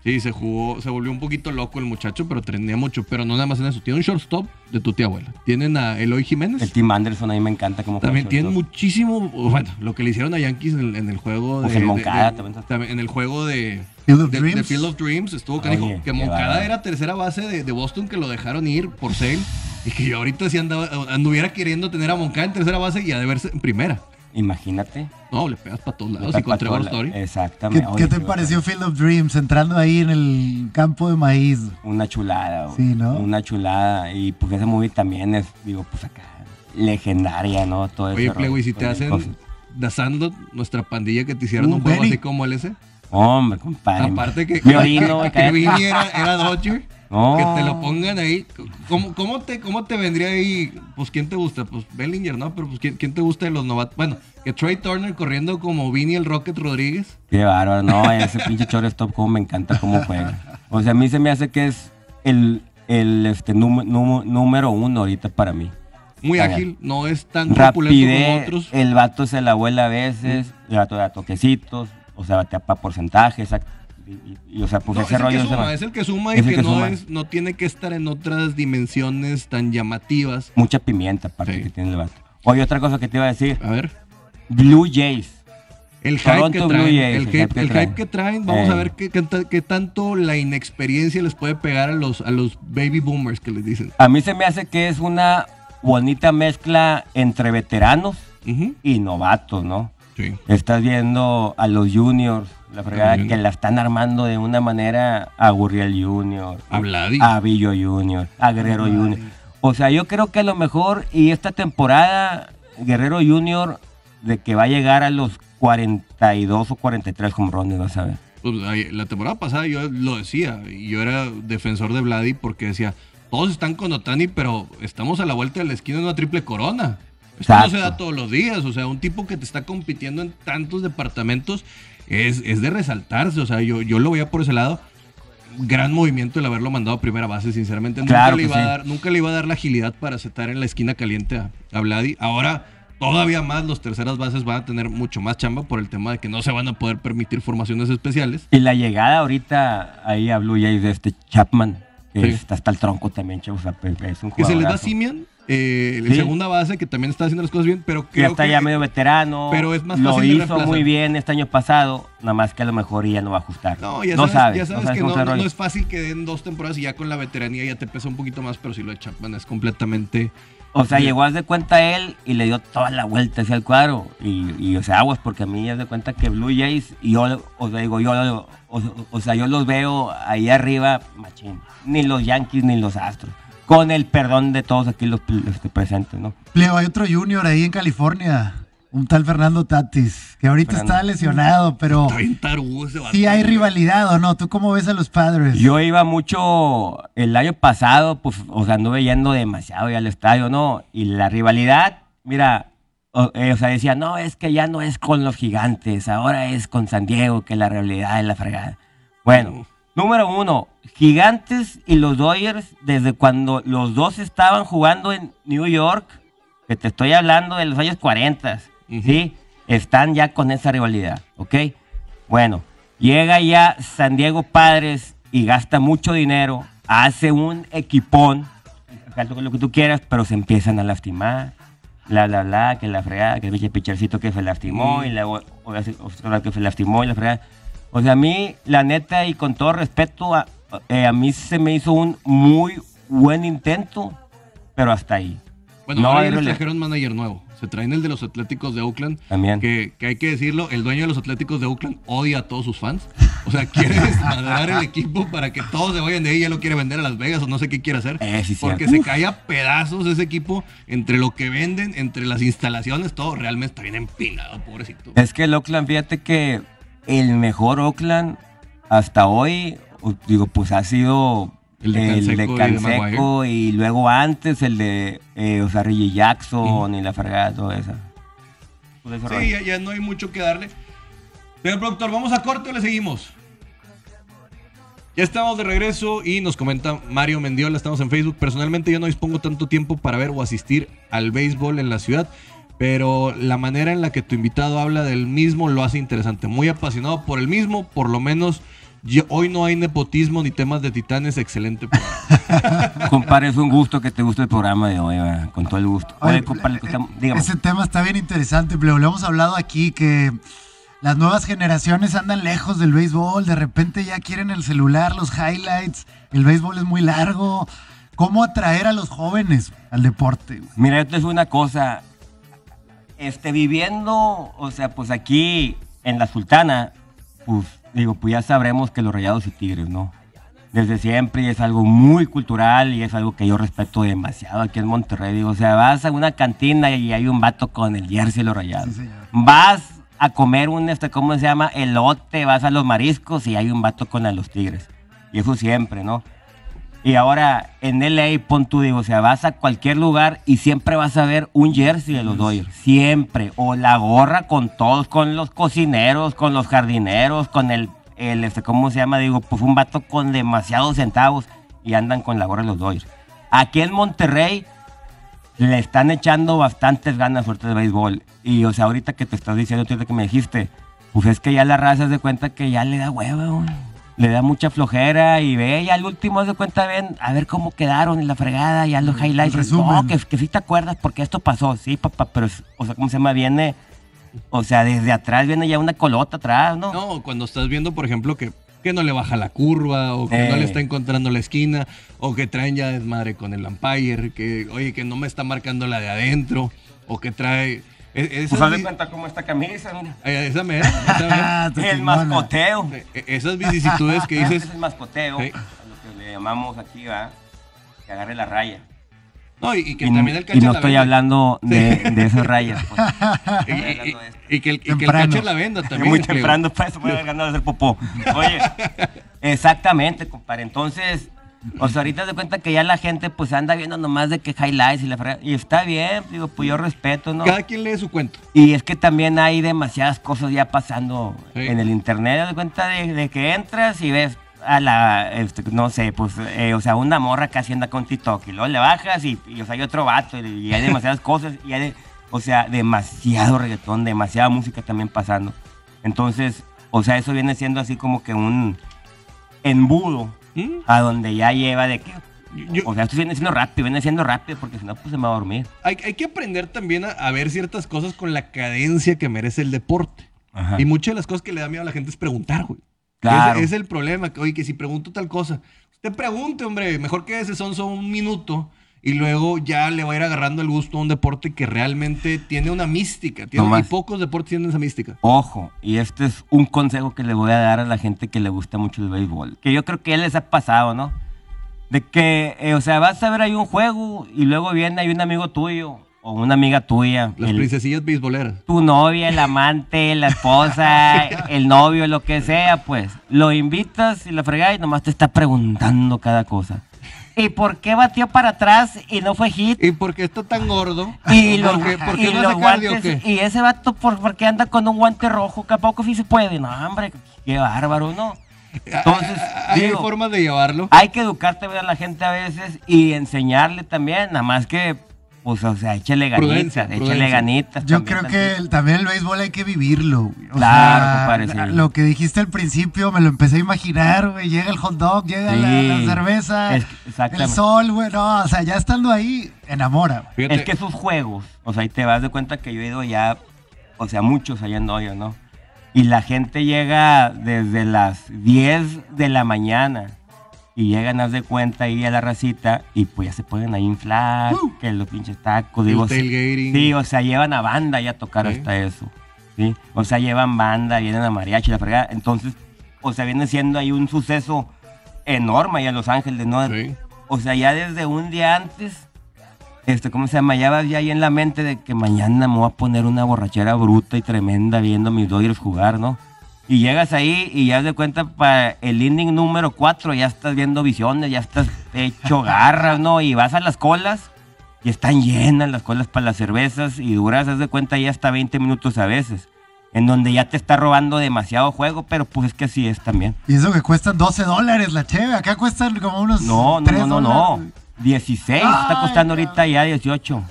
Sí, se jugó, se volvió un poquito loco el muchacho, pero tenía mucho. Pero no nada más en eso. Tiene un shortstop de tu tía abuela. Tienen a Eloy Jiménez. El Tim Anderson a mí me encanta como También juega tienen shortstop. muchísimo, bueno, lo que le hicieron a Yankees en, en el juego Pues de, el Moncada de- también también en el juego de Field of de- Dreams. de Field of Dreams estuvo canijo Oye, que Moncada era tercera base de, de Boston que lo dejaron ir por sale y que yo ahorita sí andaba, anduviera queriendo tener a Moncada en tercera base y a de verse en primera. Imagínate. No, le pegas para todos lados y con Trevor Story. ¿Qué, Exactamente. qué Oye, te pareció Field of Dreams entrando ahí en el campo de maíz? Una chulada, güey. Sí, ¿no? Una chulada. Y pues ese movie también es, digo, pues acá, legendaria, ¿no? Todo Oye, ese rollo, Plego, y si te hacen cosas. dasando nuestra pandilla que te hicieron Uh, un juego Benny. así como el ese. Hombre, compadre. Aparte que, orino, güey, que. Vinny era, era Dodger. No. Que te lo pongan ahí. ¿Cómo, cómo, te, ¿Cómo te vendría ahí? Pues, ¿quién te gusta? Pues Bellinger, ¿no? Pero, pues, ¿quién, quién te gusta de los novatos? Bueno, que Trey Turner corriendo como Vinny el Rocket Rodríguez. Qué bárbaro, no, ese pinche shortstop como me encanta cómo juega. O sea, a mí se me hace que es el, el este, número- uno ahorita para mí. Muy ágil, no es tan corpulento como otros. el vato se la vuela a veces, el vato da toquecitos, o sea, batea para porcentajes, exact- y, o sea, pues No, ese es, el rollo que suma, es el que suma y Es que, no, es, no tiene que estar en otras dimensiones tan llamativas. mucha pimienta aparte Sí. que tiene el vato. Oye, otra cosa que te iba a decir, A ver, Blue Jays. el hype, que Blue traen, Jays, el, el hype, el hype que traen, vamos Eh. a ver qué, qué ta- qué tanto la inexperiencia les puede pegar a los, a los baby boomers que les dicen. A mí se me hace que es una bonita mezcla entre veteranos y novatos, ¿no? Sí. Estás viendo a los juniors, la fregada, que la están armando de una manera a Gurriel Junior, A Vladi. a Villo Junior, a Guerrero Junior. O sea, yo creo que a lo mejor, y esta temporada, Guerrero Junior, de que va a llegar a los 42 o 43 home runs, vas a ver. Pues, la temporada pasada yo lo decía, y yo era defensor de Vladi porque decía, todos están con Otani, pero estamos a la vuelta de la esquina de una triple corona. Esto no se da todos los días, o sea, un tipo que te está compitiendo en tantos departamentos es, es de resaltarse, o sea, yo, yo lo veía por ese lado. Gran movimiento el haberlo mandado a primera base, sinceramente. Claro nunca, le iba a dar, nunca le iba a dar la agilidad para aceptar en la esquina caliente a, a Vladi. Ahora, todavía más, los terceras bases van a tener mucho más chamba por el tema de que no se van a poder permitir formaciones especiales. Y la llegada ahorita ahí a Blue Jays de este Chapman, que Sí. está hasta el tronco también, che, o sea, es un Que se les da. Simian, eh, Sí. segunda base, que también está haciendo las cosas bien, pero Ya creo está que ya medio veterano. pero es más Lo fácil hizo muy bien este año pasado, nada más que a lo mejor ya no va a ajustar. No, ya sabes, sabes, ya sabes sabes que no, no- no es fácil que den dos temporadas y ya con la veteranía ya te pesa un poquito más, pero si lo de Chapman es completamente... O sea, Bien. llegó a de cuenta él y le dio toda la vuelta hacia el cuadro. Y, y, o sea, aguas, porque a mí es de cuenta que Blue Jays, y yo, o sea, digo, yo, o, o sea, yo los veo ahí arriba, machín. Ni los Yankees ni los Astros. Con el perdón de todos aquí los, presentes, ¿no? Leo, hay otro junior ahí en California, un tal Fernando Tatis, que ahorita Fernando. está lesionado, pero sí hay rivalidad o no. ¿Tú cómo ves a los padres? Yo iba mucho el año pasado, pues, o sea, anduve yendo demasiado ya al estadio, ¿no? Y la rivalidad, mira, o, eh, o sea, decía, no, es que ya no es con los gigantes, ahora es con San Diego, que la realidad es la fregada. Bueno, número uno, gigantes y los Dodgers, desde cuando los dos estaban jugando en New York, que te estoy hablando de los años 40, Ujú. ¿sí? Están ya con esa rivalidad, ¿ok? Bueno, llega ya San Diego Padres y gasta mucho dinero, hace un equipón, lo que tú quieras, pero se empiezan a lastimar, bla, bla, bla, que la fregada, que el pinche pitchercito que se lastimó, y luego o sea, otro que se lastimó y la fregada. O sea, a mí, la neta, y con todo respeto, a, eh, a mí se me hizo un muy buen intento, pero hasta ahí. Bueno, No ahora les trajeron manager nuevo. Se traen el de los Atléticos de Oakland. También. Que, que hay que decirlo, el dueño de los Atléticos de Oakland odia a todos sus fans. O sea, quiere desmadrar el equipo para que todos se vayan de ahí. Ya lo quiere vender a Las Vegas o no sé qué quiere hacer. Eh, sí, porque se cae a pedazos ese equipo entre lo que venden, entre las instalaciones, todo realmente está bien empinado, pobrecito. Es que el Oakland, fíjate que el mejor Oakland hasta hoy, digo, pues ha sido El de Canseco y de Canseco y, luego antes el de, eh, o sea, Reggie Jackson y la fregada, todo eso. Sí, ya, ya no hay mucho que darle. Señor productor, ¿vamos a corte o le seguimos? Ya estamos de regreso y nos comenta Mario Mendiola, estamos en Facebook. Personalmente yo no dispongo tanto tiempo para ver o asistir al béisbol en la ciudad, pero la manera en la que tu invitado habla del mismo lo hace interesante. Muy apasionado por el mismo, por lo menos yo- hoy no hay nepotismo ni temas de titanes, excelente. programa. Compadre, es un gusto que te guste el programa de hoy, con todo el gusto. Oye, Oye, compadre, eh. Ese tema está bien interesante, pero lo hemos hablado aquí que las nuevas generaciones andan lejos del béisbol, de repente ya quieren el celular, los highlights, el béisbol es muy largo. ¿Cómo atraer a los jóvenes al deporte? Mira, esto es una cosa. Este, viviendo, o sea, pues aquí en la Sultana, pues, digo, pues ya sabremos que los rayados y tigres, ¿no? Desde siempre y es algo muy cultural y es algo que yo respeto demasiado aquí en Monterrey. Digo, o sea, vas a una cantina y hay un vato con el jersey de los rayados. Sí. Vas a comer un, este, ¿cómo se llama? Elote, vas a los mariscos y hay un vato con los tigres. Y eso siempre, ¿no? Y ahora en LA, pon tú, digo, o sea, vas a cualquier lugar y siempre vas a ver un jersey de los Dodgers. Siempre. O la gorra con todos, con los cocineros, con los jardineros, con el, el este, ¿cómo se llama? Digo, pues un vato con demasiados centavos y andan con la gorra de los Dodgers. Aquí en Monterrey le están echando bastantes ganas fuertes de béisbol. Y, o sea, ahorita que te estás diciendo, ahorita que me dijiste, pues es que ya la raza se de cuenta que ya le da hueva, güey. Le da mucha flojera y ve, ya al último de cuenta, ven, a ver cómo quedaron en la fregada, ya los highlights. resumen. No, que, que sí te acuerdas porque esto pasó, sí, papá, pero, o sea, ¿cómo se llama? Viene, o sea, desde atrás viene ya una colota atrás, ¿no? No, cuando estás viendo, por ejemplo, que, que no le baja la curva, o que no Eh. le está encontrando la esquina, o que traen ya desmadre con el umpire, que, oye, que no me está marcando la de adentro, o que trae. E- esas Pues haz de vi- cuenta cómo esta camisa, mira. esa mera, esa mera. Ah, El mascoteo. Eh, esas vicisitudes que dices. es el mascoteo, Sí. a lo que le llamamos aquí, ¿va? Que agarre la raya. No, y, y que y, también el y catcher no la estoy venda. hablando de, de esas rayas. pues. Y, y- de y que el, y que el la venda también. Muy Cleo. temprano, pues, se puede haber ganado de hacer popó. Oye, exactamente, compadre. Entonces, o sea, ahorita se cuenta que ya la gente, pues, anda viendo nomás de que highlights y la fregada. Y está bien, digo, pues yo respeto, ¿no? Cada quien lee su cuento. Y es que también hay demasiadas cosas ya pasando Sí. en el internet. De cuenta de, de que entras y ves a la, este, no sé, pues, eh, o sea, una morra que anda con TikTok y luego le bajas y, y, o sea, hay otro vato y, y hay demasiadas cosas y hay, de- o sea, demasiado reggaetón, demasiada música también pasando. Entonces, o sea, eso viene siendo así como que un embudo ¿Mm? a donde ya lleva de que, Yo- o sea, esto viene siendo rápido, viene siendo rápido porque si no, pues se me va a dormir. hay, hay que aprender también a, a ver ciertas cosas con la cadencia que merece el deporte. Ajá. Y muchas de las cosas que le da miedo a la gente es preguntar, güey. Claro. Es el problema. que, Oye, que si pregunto tal cosa, usted pregunte, hombre. Mejor que ese son solo un minuto y luego ya le va a ir agarrando el gusto a un deporte que realmente tiene una mística. Tiene, No y pocos deportes tienen esa mística. Ojo, y este es un consejo que le voy a dar a la gente que le gusta mucho el béisbol, que yo creo que ya les ha pasado, ¿no? De que, eh, o sea, vas a ver ahí un juego y luego viene ahí un amigo tuyo o una amiga tuya, Las el- princesillas beisboleras. tu novia, el amante, la esposa, el novio, lo que sea, pues lo invitas y la fregada y nomás te está preguntando cada cosa. ¿Y por qué batió para atrás y no fue hit? ¿Y por qué está tan gordo? Y los, ¿Por qué, por qué y no los guantes, qué? y ese vato, ¿por, por qué anda con un guante rojo? ¿Que a poco sí se puede? No, hombre, qué bárbaro, ¿no? Entonces, Hay digo, formas de llevarlo. hay que educarte a la gente a veces y enseñarle también, nada más que, pues, o sea, échale ganitas, échale ganitas. Yo también creo que el- también el béisbol hay que vivirlo. güey. O Claro, sea, compadre, sí. Lo que dijiste al principio me lo empecé a imaginar, güey. Llega el hot dog, llega la, Sí. la cerveza, Es- el sol, güey. No, o sea, ya estando ahí, enamora. güey. Es que esos juegos, o sea, ahí te vas de cuenta que yo he ido ya, o sea, muchos allá en Hoyo, ¿no? Y la gente llega desde las 10 de la mañana y llegan, haz de cuenta, ahí a la racita y pues ya se pueden ahí inflar, Uh. que los pinches tacos, el digo, sí, tailgating. sí, o sea, llevan a banda ya a tocar Sí. hasta eso, ¿sí? O sea, llevan banda, vienen a mariachi, la fregada, entonces, o sea, viene siendo ahí un suceso enorme allá en Los Ángeles, ¿no? Sí. O sea, ya desde un día antes, este, ¿cómo se llama? Ya vas ya ahí en la mente de que mañana me voy a poner una borrachera bruta y tremenda viendo a mis Dodgers jugar, ¿no? Y llegas ahí y ya de cuenta para el inning número 4 ya estás viendo visiones, ya estás hecho garras, ¿no? Y vas a las colas y están llenas las colas para las cervezas y duras, haz de cuenta, ya hasta 20 minutos a veces. En donde ya te está robando demasiado juego, pero pues es que así es también. Y eso que cuestan 12 dólares la cheve. Acá cuestan como unos. No, no, 3 no, no, no. 16, está costando ahorita ya 18.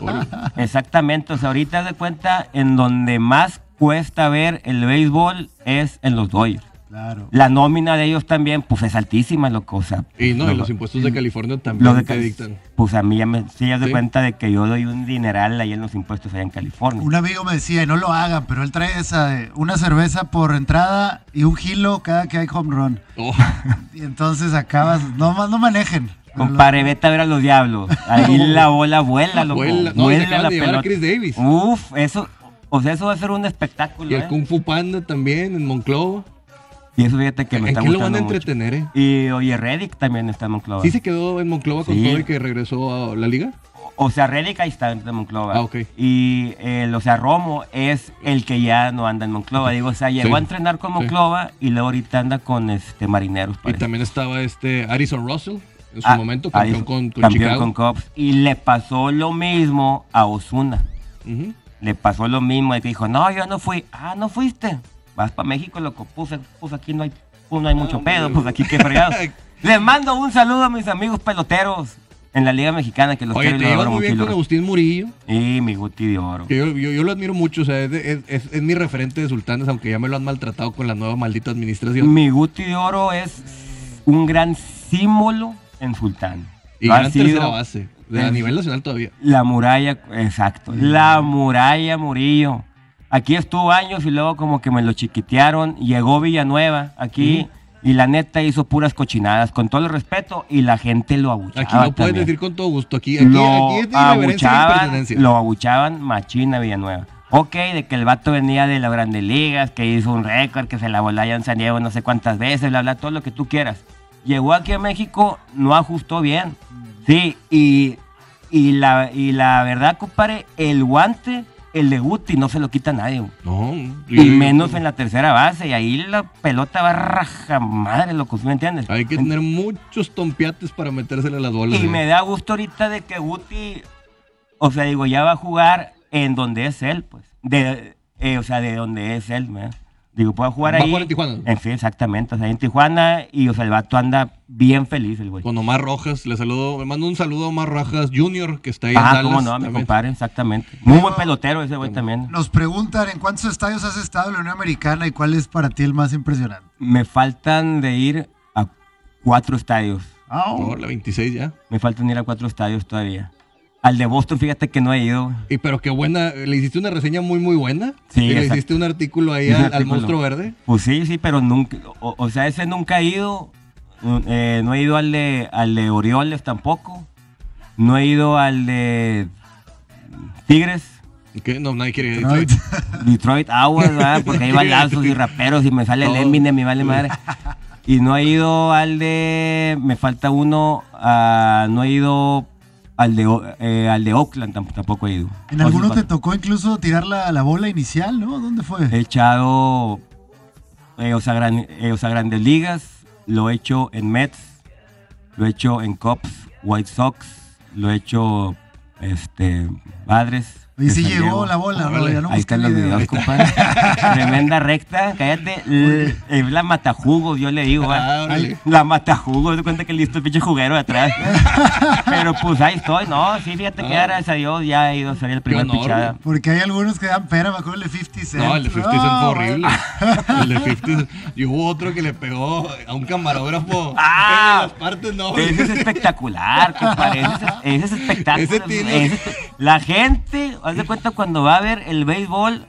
Exactamente, o sea, ahorita haz de cuenta en donde más cuesta ver el béisbol es en los Dodgers. Claro. La nómina de ellos también, pues es altísima, loco, o sea. Y no, y lo- los impuestos de California lo también de te dictan. Pues a mí ya me sí, de Sí. cuenta de que yo doy un dineral ahí en los impuestos allá en California. Un amigo me decía, y no lo hagan, pero él trae esa de una cerveza por entrada y un gilo cada que hay home run. Oh, Y entonces acabas, no, no manejen. Compadre, vete a ver a los diablos. Ahí la bola vuela, loco. Vuela. No, y Vuela se acaban la de llevar a pelota. Chris Davis. Uf, eso, o sea, eso va a ser un espectáculo. y el ¿eh? Kung Fu Panda también en Monclova. Y eso fíjate que me ¿En está qué lo van gustando a mucho. entretener, eh? Y oye, Reddick también está en Monclova. ¿Sí se quedó en Monclova con Sí. todo y que regresó a la liga? O sea, Reddick ahí está en Monclova. Ah, ok. Y el, o sea, Romo es el que ya no anda en Monclova. Digo, o sea, llegó Sí. a entrenar con Sí. Monclova y luego ahorita anda con este Marineros. Y parece. también estaba este Harrison Russell. en su Ah, momento, campeón con, con campeón Chicago. con Cubs. Y le pasó lo mismo a Osuna. Ujú. Le pasó lo mismo de que dijo, no, yo no fui. Ah, no fuiste. Vas para México, loco. Pues, pues aquí no hay, pues no hay mucho Ah, pedo, pues aquí qué fregado. Les mando un saludo a mis amigos peloteros en la Liga Mexicana que los Oye, quiero y te llevas muy bien con Agustín Murillo. Y mi Guti de oro. yo, yo- yo lo admiro mucho, o sea, es, de- es- es- es mi referente de Sultanes, aunque ya me lo han maltratado con la nueva maldita administración. Mi Guti de oro es un gran símbolo en Sultán. Y gran sido tercera base, de, a nivel nacional todavía. La muralla, exacto. La muralla Murillo. Aquí estuvo años y luego como que me lo chiquitearon. Llegó Villanueva aquí y la neta hizo puras cochinadas, con todo el respeto, y la gente lo abuchaba. Aquí lo puedes también. decir con todo gusto. Aquí, aquí, lo aquí es de y abuchaban, lo abuchaban machina Villanueva. Ok, de que el vato venía de las grandes ligas, que hizo un récord, que se la voló allá en San Diego no sé cuántas veces, bla, bla, todo lo que tú quieras. Llegó aquí a México, no ajustó bien. Sí, y, y, la, y la verdad, compadre, el guante, el de Guti, no se lo quita nadie. No, Y menos en la tercera base, y ahí la pelota va raja madre, loco, ¿sí ¿me entiendes? Hay que tener muchos tompiates para metérsele a las bolas. Y me da gusto ahorita de que Guti, o sea, digo, ya va a jugar en donde es él, pues. De, eh, o sea, de donde es él, ¿verdad? Digo, puede jugar Va ahí. jugar en Tijuana. En fin, exactamente. O sea, en Tijuana y, o sea, el vato anda bien feliz, el güey. Con Omar Rojas, le saludo, le mando un saludo a Omar Rojas Jr., que está ahí en Ah, Dallas. cómo no, mi también. compadre, exactamente. Muy buen pelotero ese güey también. Nos preguntan en cuántos estadios has estado en la Unión Americana y cuál es para ti el más impresionante. Me faltan de ir a cuatro estadios. Ah, No, la 26 ya. Me faltan ir a cuatro estadios todavía. Al de Boston, fíjate que no he ido. Y pero qué buena, le hiciste una reseña muy muy buena. Sí, Y le hiciste un artículo ahí al, monstruo verde. Pues sí, sí, pero nunca, o, o sea, ese nunca he ido. Eh, no he ido al de, al de Orioles tampoco. No he ido al de Tigres, ¿Y qué? No, nadie quiere ir. no, Detroit Aguas, ¿verdad? Porque hay balazos y raperos y me sale el. Eminem y vale madre. Y no he ido al de, me falta uno, ah, no he ido al de, eh, al de Oakland, tam- tampoco he ido. en algunos te tocó incluso tirar la, la bola inicial, ¿no? ¿Dónde fue? He echado, eh, o, sea, gran- eh, o sea, grandes ligas, lo he hecho en Mets, lo he hecho en Cubs, White Sox, lo he hecho, este, Padres. Y si llegó la bola. ¿no? Ya no Ahí están los video. videos, compadre. Tremenda recta, cállate. Es la matajugos, yo le digo. Ah. La matajugos, te cuenta que listo el pinche juguero de atrás. Pero pues ahí estoy, no, sí, fíjate que Ah. gracias a Dios ya he ido a ser el primer honor, pichada. Porque hay algunos que dan pera, me acuerdo el de 50 Cent. No, el de 50 Cent fue horrible. El de 50 Cent. Y hubo otro que le pegó a un camarógrafo Ah. en las partes no. Ese es espectacular, compadre. Ese es, ese es espectáculo. Ese tiene- Ese es- la gente, haz de cuenta, cuando va a ver el béisbol,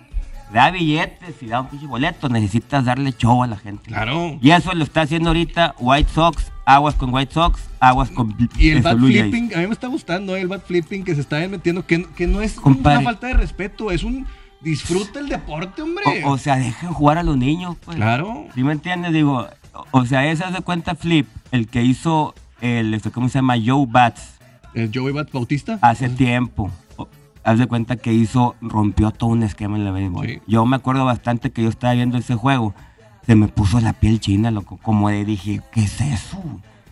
da billetes y da un pinche boleto, necesitas darle show a la gente. Claro. Y eso lo está haciendo ahorita White Sox, aguas con White Sox, aguas con Y el este, bat flipping, a mí me está gustando ¿eh? el bat flipping que se está metiendo, que, que no es Compadre. una falta de respeto, es un disfruta el deporte, hombre. O, o sea, dejen jugar a los niños, pues. Claro. ¿Sí me entiendes? Digo, o, sea, haz de cuenta Flip, el que hizo el, este, ¿cómo se llama? Joe Bats El Joey Bat Bautista. hace tiempo. Haz de cuenta que hizo, rompió todo un esquema en la béisbol. Sí. Yo me acuerdo bastante que yo estaba viendo ese juego. Se me puso la piel china, loco. Como de dije, ¿qué es eso?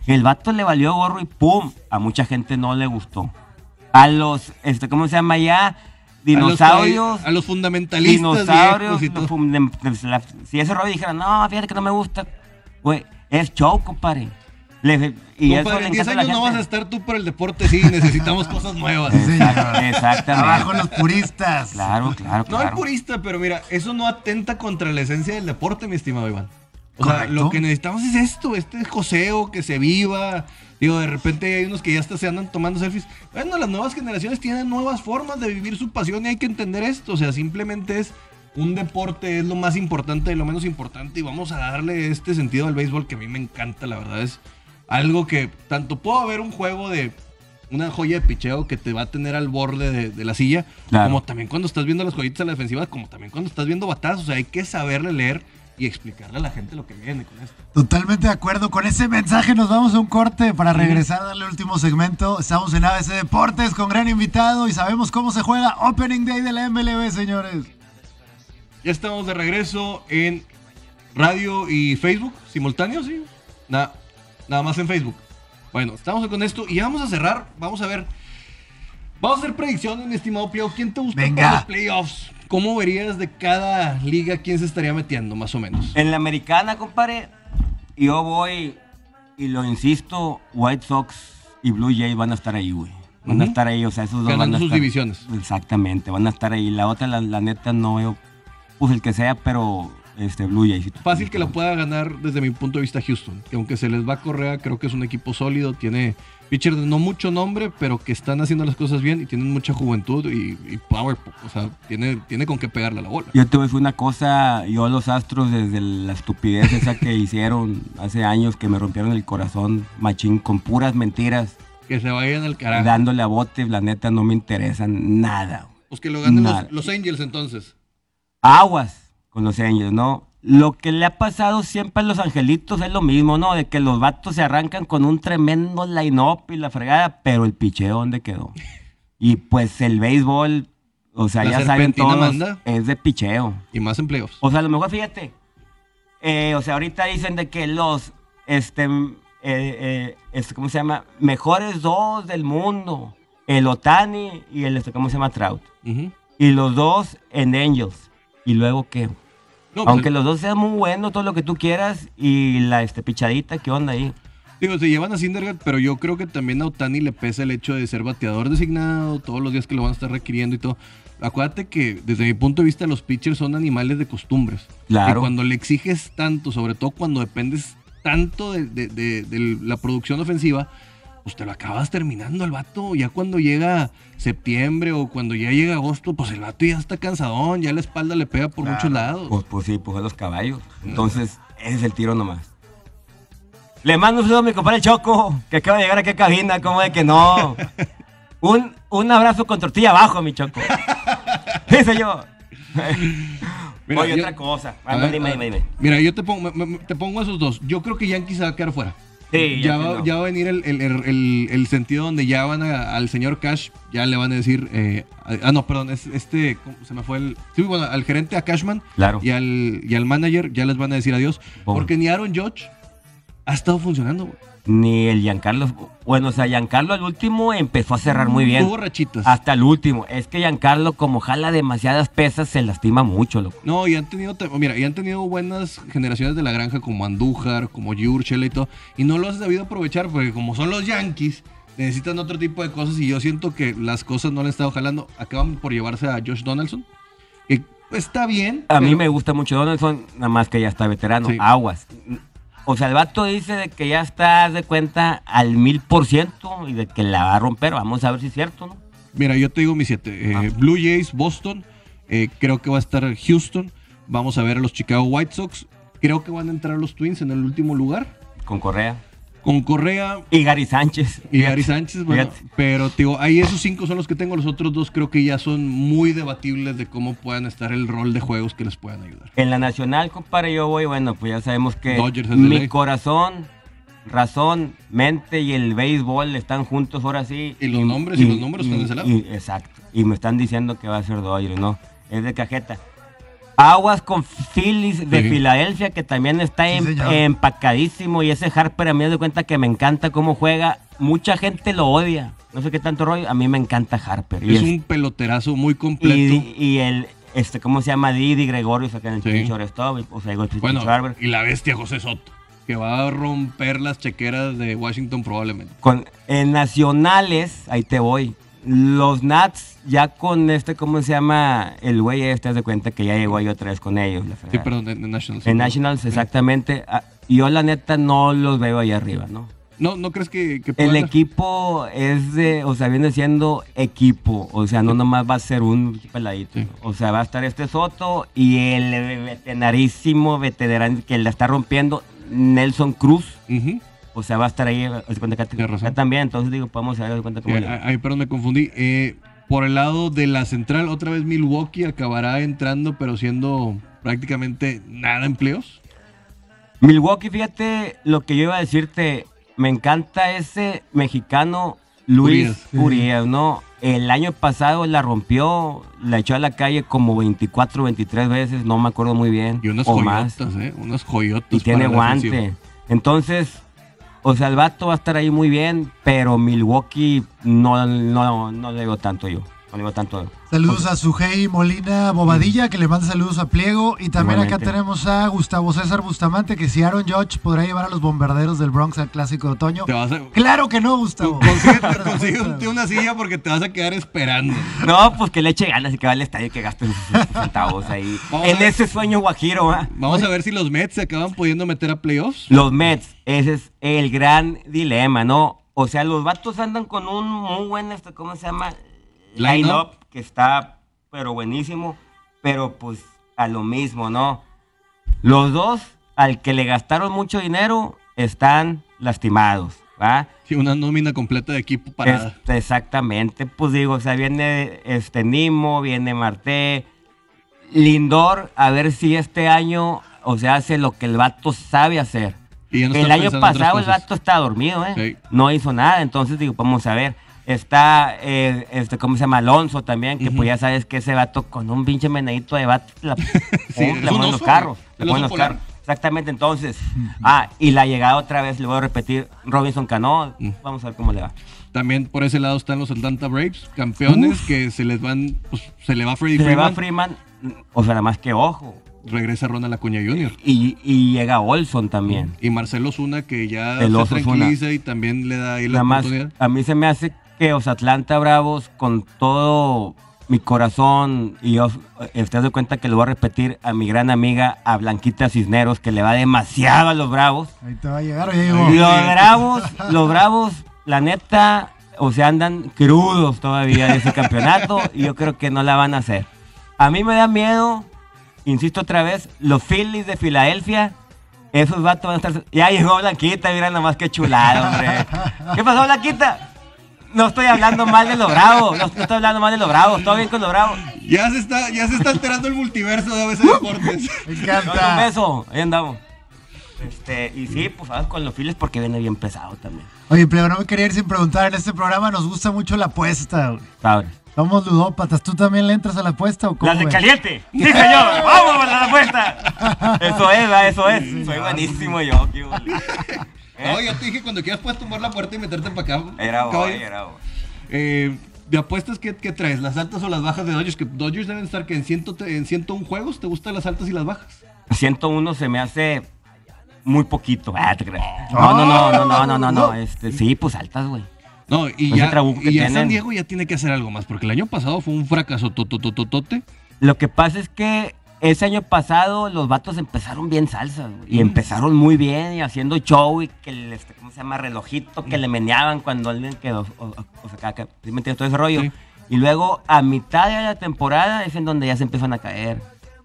El vato le valió gorro y ¡pum! A mucha gente no le gustó. A los, este, ¿cómo se llama ya? Dinosaurios. A los, fundamentalistas. dinosaurios. y todo. si ese rollo dijera, no, fíjate que no me gusta. Güey, es show, compadre. Le- y eso Compadre, le en 10 encanta a la años no vas a estar tú por el deporte, sí, necesitamos cosas nuevas. Señor. Exactamente. Abajo los puristas. Claro, claro, No el purista, pero mira, eso no atenta contra la esencia del deporte, mi estimado Iván. O sea, lo que necesitamos es esto, este joseo, que se viva. Digo, de repente hay unos que ya hasta se andan tomando selfies. Bueno, las nuevas generaciones tienen nuevas formas de vivir su pasión y hay que entender esto. O sea, simplemente es un deporte, es lo más importante de lo menos importante y vamos a darle este sentido al béisbol que a mí me encanta, la verdad es algo que tanto puedo ver un juego de una joya de picheo que te va a tener al borde de, de la silla, Claro. como también cuando estás viendo las joyitas a la defensiva, como también cuando estás viendo batazos. O sea, hay que saberle leer y explicarle a la gente lo que viene con esto. Totalmente de acuerdo. Con ese mensaje nos vamos a un corte para regresar a darle el último segmento. Estamos en ABC Deportes con gran invitado y sabemos cómo se juega Opening Day de la MLB, señores. Ya estamos de regreso en radio y Facebook, simultáneo, sí. Nada, nada más en Facebook. Bueno, estamos con esto y vamos a cerrar. Vamos a ver. Vamos a hacer predicciones, mi estimado Pleo. ¿Quién te gusta Venga. para los playoffs? ¿Cómo verías de cada liga quién se estaría metiendo, más o menos? En la americana, compadre, yo voy y lo insisto, White Sox y Blue Jays van a estar ahí, güey. Van a estar ahí, o sea, esos dos van Ganando a sus estar. divisiones. Exactamente, van a estar ahí. La otra, la, la neta, no veo, pues el que sea, pero este Blue Jays. Fácil que la pueda ganar desde mi punto de vista Houston. Que aunque se les va a Correa, creo que es un equipo sólido. Tiene pitchers de no mucho nombre, pero que están haciendo las cosas bien y tienen mucha juventud y, y power. O sea, tiene, tiene con qué pegarle a la bola. Yo te voy a decir una cosa, yo los Astros desde la estupidez esa que hicieron hace años que me rompieron el corazón, machín, con puras mentiras, Que se vayan al carajo. dándole a bote, la neta no me interesan nada. Pues que lo ganen los Angels entonces. Aguas con los Angels, ¿no? Lo que le ha pasado siempre a los angelitos es lo mismo, ¿no? De que los vatos se arrancan con un tremendo line-up y la fregada, pero el picheo, ¿dónde quedó? Y pues el béisbol, o sea, La ya saben todos, manda. es de picheo. Y más en playoffs. O sea, a lo mejor fíjate. eh, o sea, ahorita dicen de que los, este, eh, eh, este, ¿cómo se llama? Mejores dos del mundo. El Otani y el, este, ¿cómo se llama? Trout. Y los dos en Angels. ¿Y luego qué? No, pues, Aunque los dos sean muy buenos, todo lo que tú quieras. Y la este, pichadita, ¿qué onda ahí? Digo, se llevan a Syndergaard, pero yo creo que también a Otani le pesa el hecho de ser bateador designado, todos los días que lo van a estar requiriendo y todo. Acuérdate que desde mi punto de vista los pitchers son animales de costumbres. Claro. Y cuando le exiges tanto, sobre todo cuando dependes tanto de, de- de- de la producción ofensiva, pues te lo acabas terminando el vato. Ya cuando llega septiembre o cuando ya llega agosto, pues el vato ya está cansadón, ya la espalda le pega por muchos lados. Pues, pues sí, pues a los caballos. Entonces, ese es el tiro nomás. Le mando un saludo a mi compadre Choco, que acaba de llegar aquí a cabina, como de que no. Un, un abrazo con tortilla abajo, mi Choco. Dice yo. Mira, Oye, yo- otra cosa. Ver, dime, dime, dime. Mira, yo te pongo, me- me- te pongo esos dos. Yo creo que Yankees se va a quedar fuera. Sí, ya, ya va, no. ya va a venir el, el- el- sentido donde ya van a- al señor Cash, ya le van a decir, eh, ah, no, perdón, es este, ¿cómo se me fue el, sí, bueno, al gerente, a Cashman Claro. y al, y al manager ya les van a decir adiós, porque ni Aaron Judge ha estado funcionando. güey. Ni el Giancarlo. Bueno, o sea, Giancarlo al último empezó a cerrar muy bien. Tuvo rachitas. Hasta el último. Es que Giancarlo, como jala demasiadas pesas, se lastima mucho, loco. No, y han tenido, mira, y han tenido buenas generaciones de la granja como Andújar, como Jurchel y todo, y no lo has sabido aprovechar porque como son los Yankees, necesitan otro tipo de cosas y yo siento que las cosas no le han estado jalando. Acaban por llevarse a Josh Donaldson, que está bien. A mí me gusta mucho Donaldson, nada más que ya está veterano. Sí. Aguas. O sea, el vato dice de que ya está, de cuenta, al mil por ciento y de que la va a romper. Vamos a ver si es cierto, ¿no? Mira, yo te digo mis siete. Eh, Ah. Blue Jays, Boston, eh, creo que va a estar Houston, vamos a ver a los Chicago White Sox, creo que van a entrar los Twins en el último lugar, Con Correa. Con Correa, Y Gary Sánchez. Y Gary Sánchez, bueno, Fíjate. pero digo, ahí esos cinco son los que tengo, los otros dos creo que ya son muy debatibles de cómo puedan estar el rol de juegos que les puedan ayudar. En la nacional, compadre, yo voy, bueno, pues ya sabemos que mi corazón, razón, mente y el béisbol están juntos ahora sí. Y los nombres y los números están de ese lado. y- exacto. Y me están diciendo que va a ser Dodgers, ¿no? Es de cajeta. Aguas con Phillies de Sí. Filadelfia, que también está Sí, em- empacadísimo. Y ese Harper a mí me doy cuenta que me encanta cómo juega. Mucha gente lo odia. No sé qué tanto rollo. A mí me encanta Harper. Y es un peloterazo muy completo. y, y el, este, ¿cómo se llama? Didi Gregorio, el Sí. shortstop, O sea, digo, el pinche bueno, Schwarber. y la bestia José Soto, que va a romper las chequeras de Washington probablemente. Con, en nacionales, ahí te voy. Los Nats, ya con este, ¿cómo se llama? El güey este, haz de cuenta que ya llegó ahí otra vez con ellos. la Sí, perdón, en, en Nationals. En Nationals, exactamente. Ah, Yo, la neta, no los veo ahí arriba, ¿no? No, ¿no crees que, que El equipo es de, o sea, viene siendo equipo, o sea, no nomás va a ser un peladito. Sí. O sea, va a estar este Soto y el veterinarísimo veterano que la está rompiendo, Nelson Cruz. Ujú. O sea, va a estar ahí, haz de cuenta que acá, también, entonces digo, podemos de cuenta cómo Eh, Ahí, perdón, me confundí. Eh, por el lado de la central, otra vez Milwaukee acabará entrando, pero siendo prácticamente nada empleos. Milwaukee, fíjate lo que yo iba a decirte, me encanta ese mexicano Luis Urias. Urias, ¿no? El año pasado la rompió, la echó a la calle como 24, 23 veces, no me acuerdo muy bien. Y unas o joyotas, más. ¿eh? Unas joyotas. Y tiene guante. Entonces, O sea, el vato va a estar ahí muy bien, pero Milwaukee no, no, no le digo tanto yo. No le digo tanto. Saludos a Sujei Molina Bobadilla, que le manda saludos a Pliego. Y también acá tenemos a Gustavo César Bustamante, que si Aaron Judge podrá llevar a los bombarderos del Bronx al clásico de otoño. Te vas a... Claro que no, Gustavo. Consíguete, consíguete una silla porque te vas a quedar esperando. No, pues que le eche ganas y que va al estadio y que gaste sus centavos ahí. Vamos en ese sueño guajiro, ¿ah? Vamos a ver si los Mets se acaban pudiendo meter a playoffs. Los Mets, ese es el gran dilema, ¿no? O sea, los vatos andan con un muy buen, este, ¿cómo se llama? Line-up. Que está, pero buenísimo, pero pues a lo mismo, ¿no? Los dos, al que le gastaron mucho dinero, están lastimados, ¿va? Sí, una nómina completa de equipo parada. Este, exactamente, pues digo, o sea, viene este Nimo, viene Marte, Lindor, a ver si este año, o sea, hace lo que el vato sabe hacer. Y ya no el está año pasado el vato estaba dormido, ¿eh? Sí. No hizo nada, entonces digo, vamos a ver. Está, eh, este, ¿cómo se llama? Alonso también, que pues ya sabes que ese vato con un pinche menedito de vato, la, Sí, le ponen los carros. Le ponen los carros. Exactamente, entonces. Ah, y la llegada otra vez, le voy a repetir, Robinson Cano, vamos a ver cómo le va. También por ese lado están los Atlanta Braves, campeones que se les van, pues, se le va Freddie Se le va Freeman, Freeman, o sea, nada más que ojo. regresa Ronald Acuña Jr. Y, y llega Olson también. Y Marcelo Zuna que ya se tranquiliza y también le da ahí la Nada más, a mí se me hace que los Atlanta Bravos, con todo mi corazón, y yo, eh, te das cuenta que lo voy a repetir a mi gran amiga, a Blanquita Cisneros, que le va demasiado a los Bravos. Ahí te va a llegar, o ya llegó. Los Bravos, los Bravos, la neta, o sea, andan crudos todavía de ese campeonato, y yo creo que no la van a hacer. A mí me da miedo, insisto otra vez, los Phillies de Filadelfia. Esos vatos van a estar. Ya llegó Blanquita, mira nomás qué chulada, hombre. ¿Qué pasó, Blanquita? No estoy hablando mal de los bravos. No, no estoy hablando mal de los bravos. Todo bien con los bravos. Ya se está, ya se está alterando el multiverso de ABC Deportes. Me No, un encanta. beso. Ahí andamos. Este, y sí, pues vamos con los files porque viene bien pesado también. Oye, Pleo, no me quería ir sin preguntar. En este programa nos gusta mucho la apuesta. güey. ¿Sabes? Somos ludópatas. ¿Tú también le entras a la apuesta o cómo? Las de ves? caliente. Sí, señor. Vamos a la apuesta. Eso es, ¿verdad? eso es. Soy buenísimo yo. qué. No, ya te dije cuando quieras puedes tumbar la puerta y meterte para acá. Era hoy. Eh, ¿De apuestas qué, qué traes? ¿Las altas o las bajas de Dodgers? Que Dodgers deben estar que en, ciento, en 101 juegos. ¿Te gustan las altas y las bajas? 101 se me hace muy poquito. Ah, te creas. No, no, no, no, no, no, no, no. Este, sí, pues altas, güey. No, y Ese ya, y ya San. Diego ya tiene que hacer algo más, porque el año pasado fue un fracaso totototote. Lo que pasa es que ese año pasado los vatos empezaron bien salsas, güey, y empezaron muy bien y haciendo show y que el, este, ¿cómo se llama? Relojito que le meneaban cuando alguien quedó, o, o- o sea, que, ¿sí me entiendes? todo ese rollo. Sí. Y luego a mitad de la temporada es en donde ya se empiezan a caer.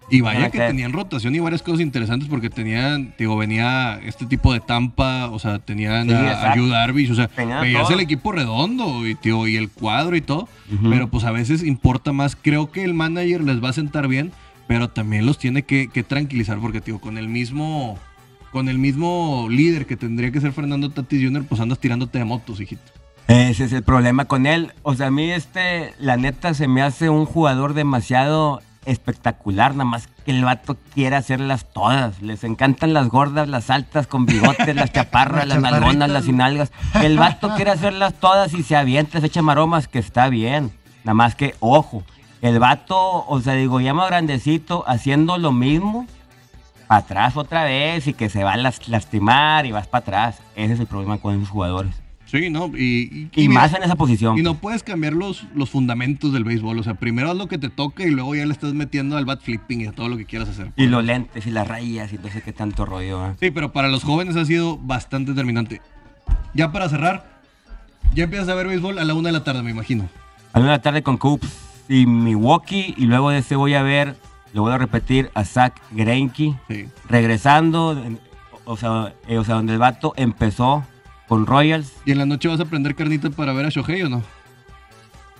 Y vaya que tenían rotación y varias cosas interesantes porque tenían, digo, venía este tipo de Tampa, o sea, tenían Sí, a. Yu Darvish, o sea, Tenían veías todo. el equipo redondo y, tío, y el cuadro y todo, pero pues a veces importa más, creo que el manager les va a sentar bien, pero también los tiene que, que tranquilizar porque, tío, con el mismo... Con el mismo líder que tendría que ser Fernando Tatis Jr., pues andas tirándote de motos, hijito. Ese es el problema con él. O sea, a mí este, la neta, se me hace un jugador demasiado espectacular, nada más que el vato quiere hacerlas todas. Les encantan las gordas, las altas, con bigotes, las chaparras, Las nalgonas, las sinalgas. El vato quiere hacerlas todas y se avienta, se echa maromas, que está bien. Nada más que, ojo, el vato, o sea, digo, ya más grandecito, haciendo lo mismo, para atrás otra vez y que se va a las- lastimar y vas para atrás. Ese es el problema con esos jugadores. Sí, ¿no? Y, Y, mira, más en esa posición. Y no puedes cambiar los, los fundamentos del béisbol. O sea, primero haz lo que te toca y luego ya le estás metiendo al bat flipping y a todo lo que quieras hacer. Y los lentes y las rayas y no sé qué tanto rollo. ¿eh? Sí, pero para los jóvenes ha sido bastante determinante. Ya para cerrar, ya empiezas a ver béisbol a la una de la tarde, me imagino. A la una de la tarde con Cubs y Milwaukee. Y luego de ese voy a ver, lo voy a repetir, a Zach Greinke. Sí. Regresando, o sea, eh, o sea, donde el vato empezó con Royals. ¿Y en la noche vas a prender carnita para ver a Shohei o no?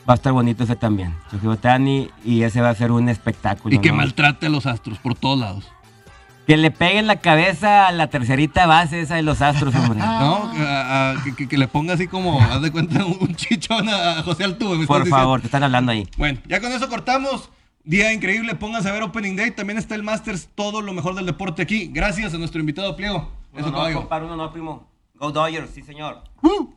Va a estar bonito ese también. Shohei Ohtani, y ese va a ser un espectáculo. Y que ¿no? maltrate a los astros por todos lados. Que le pegue en la cabeza a la tercerita base esa de los astros, hombre. ¿No? A- a- que, le ponga así como, haz de cuenta, un chichón a José Altuve. me Por diciendo. favor, te están hablando ahí. Bueno, ya con eso cortamos. Día increíble, pónganse a ver Opening Day. También está el Masters, todo lo mejor del deporte aquí. Gracias a nuestro invitado Pliego. Eso no, caballo. compadre, uno no, primo. Go Dodgers, sí señor. ¡Uh!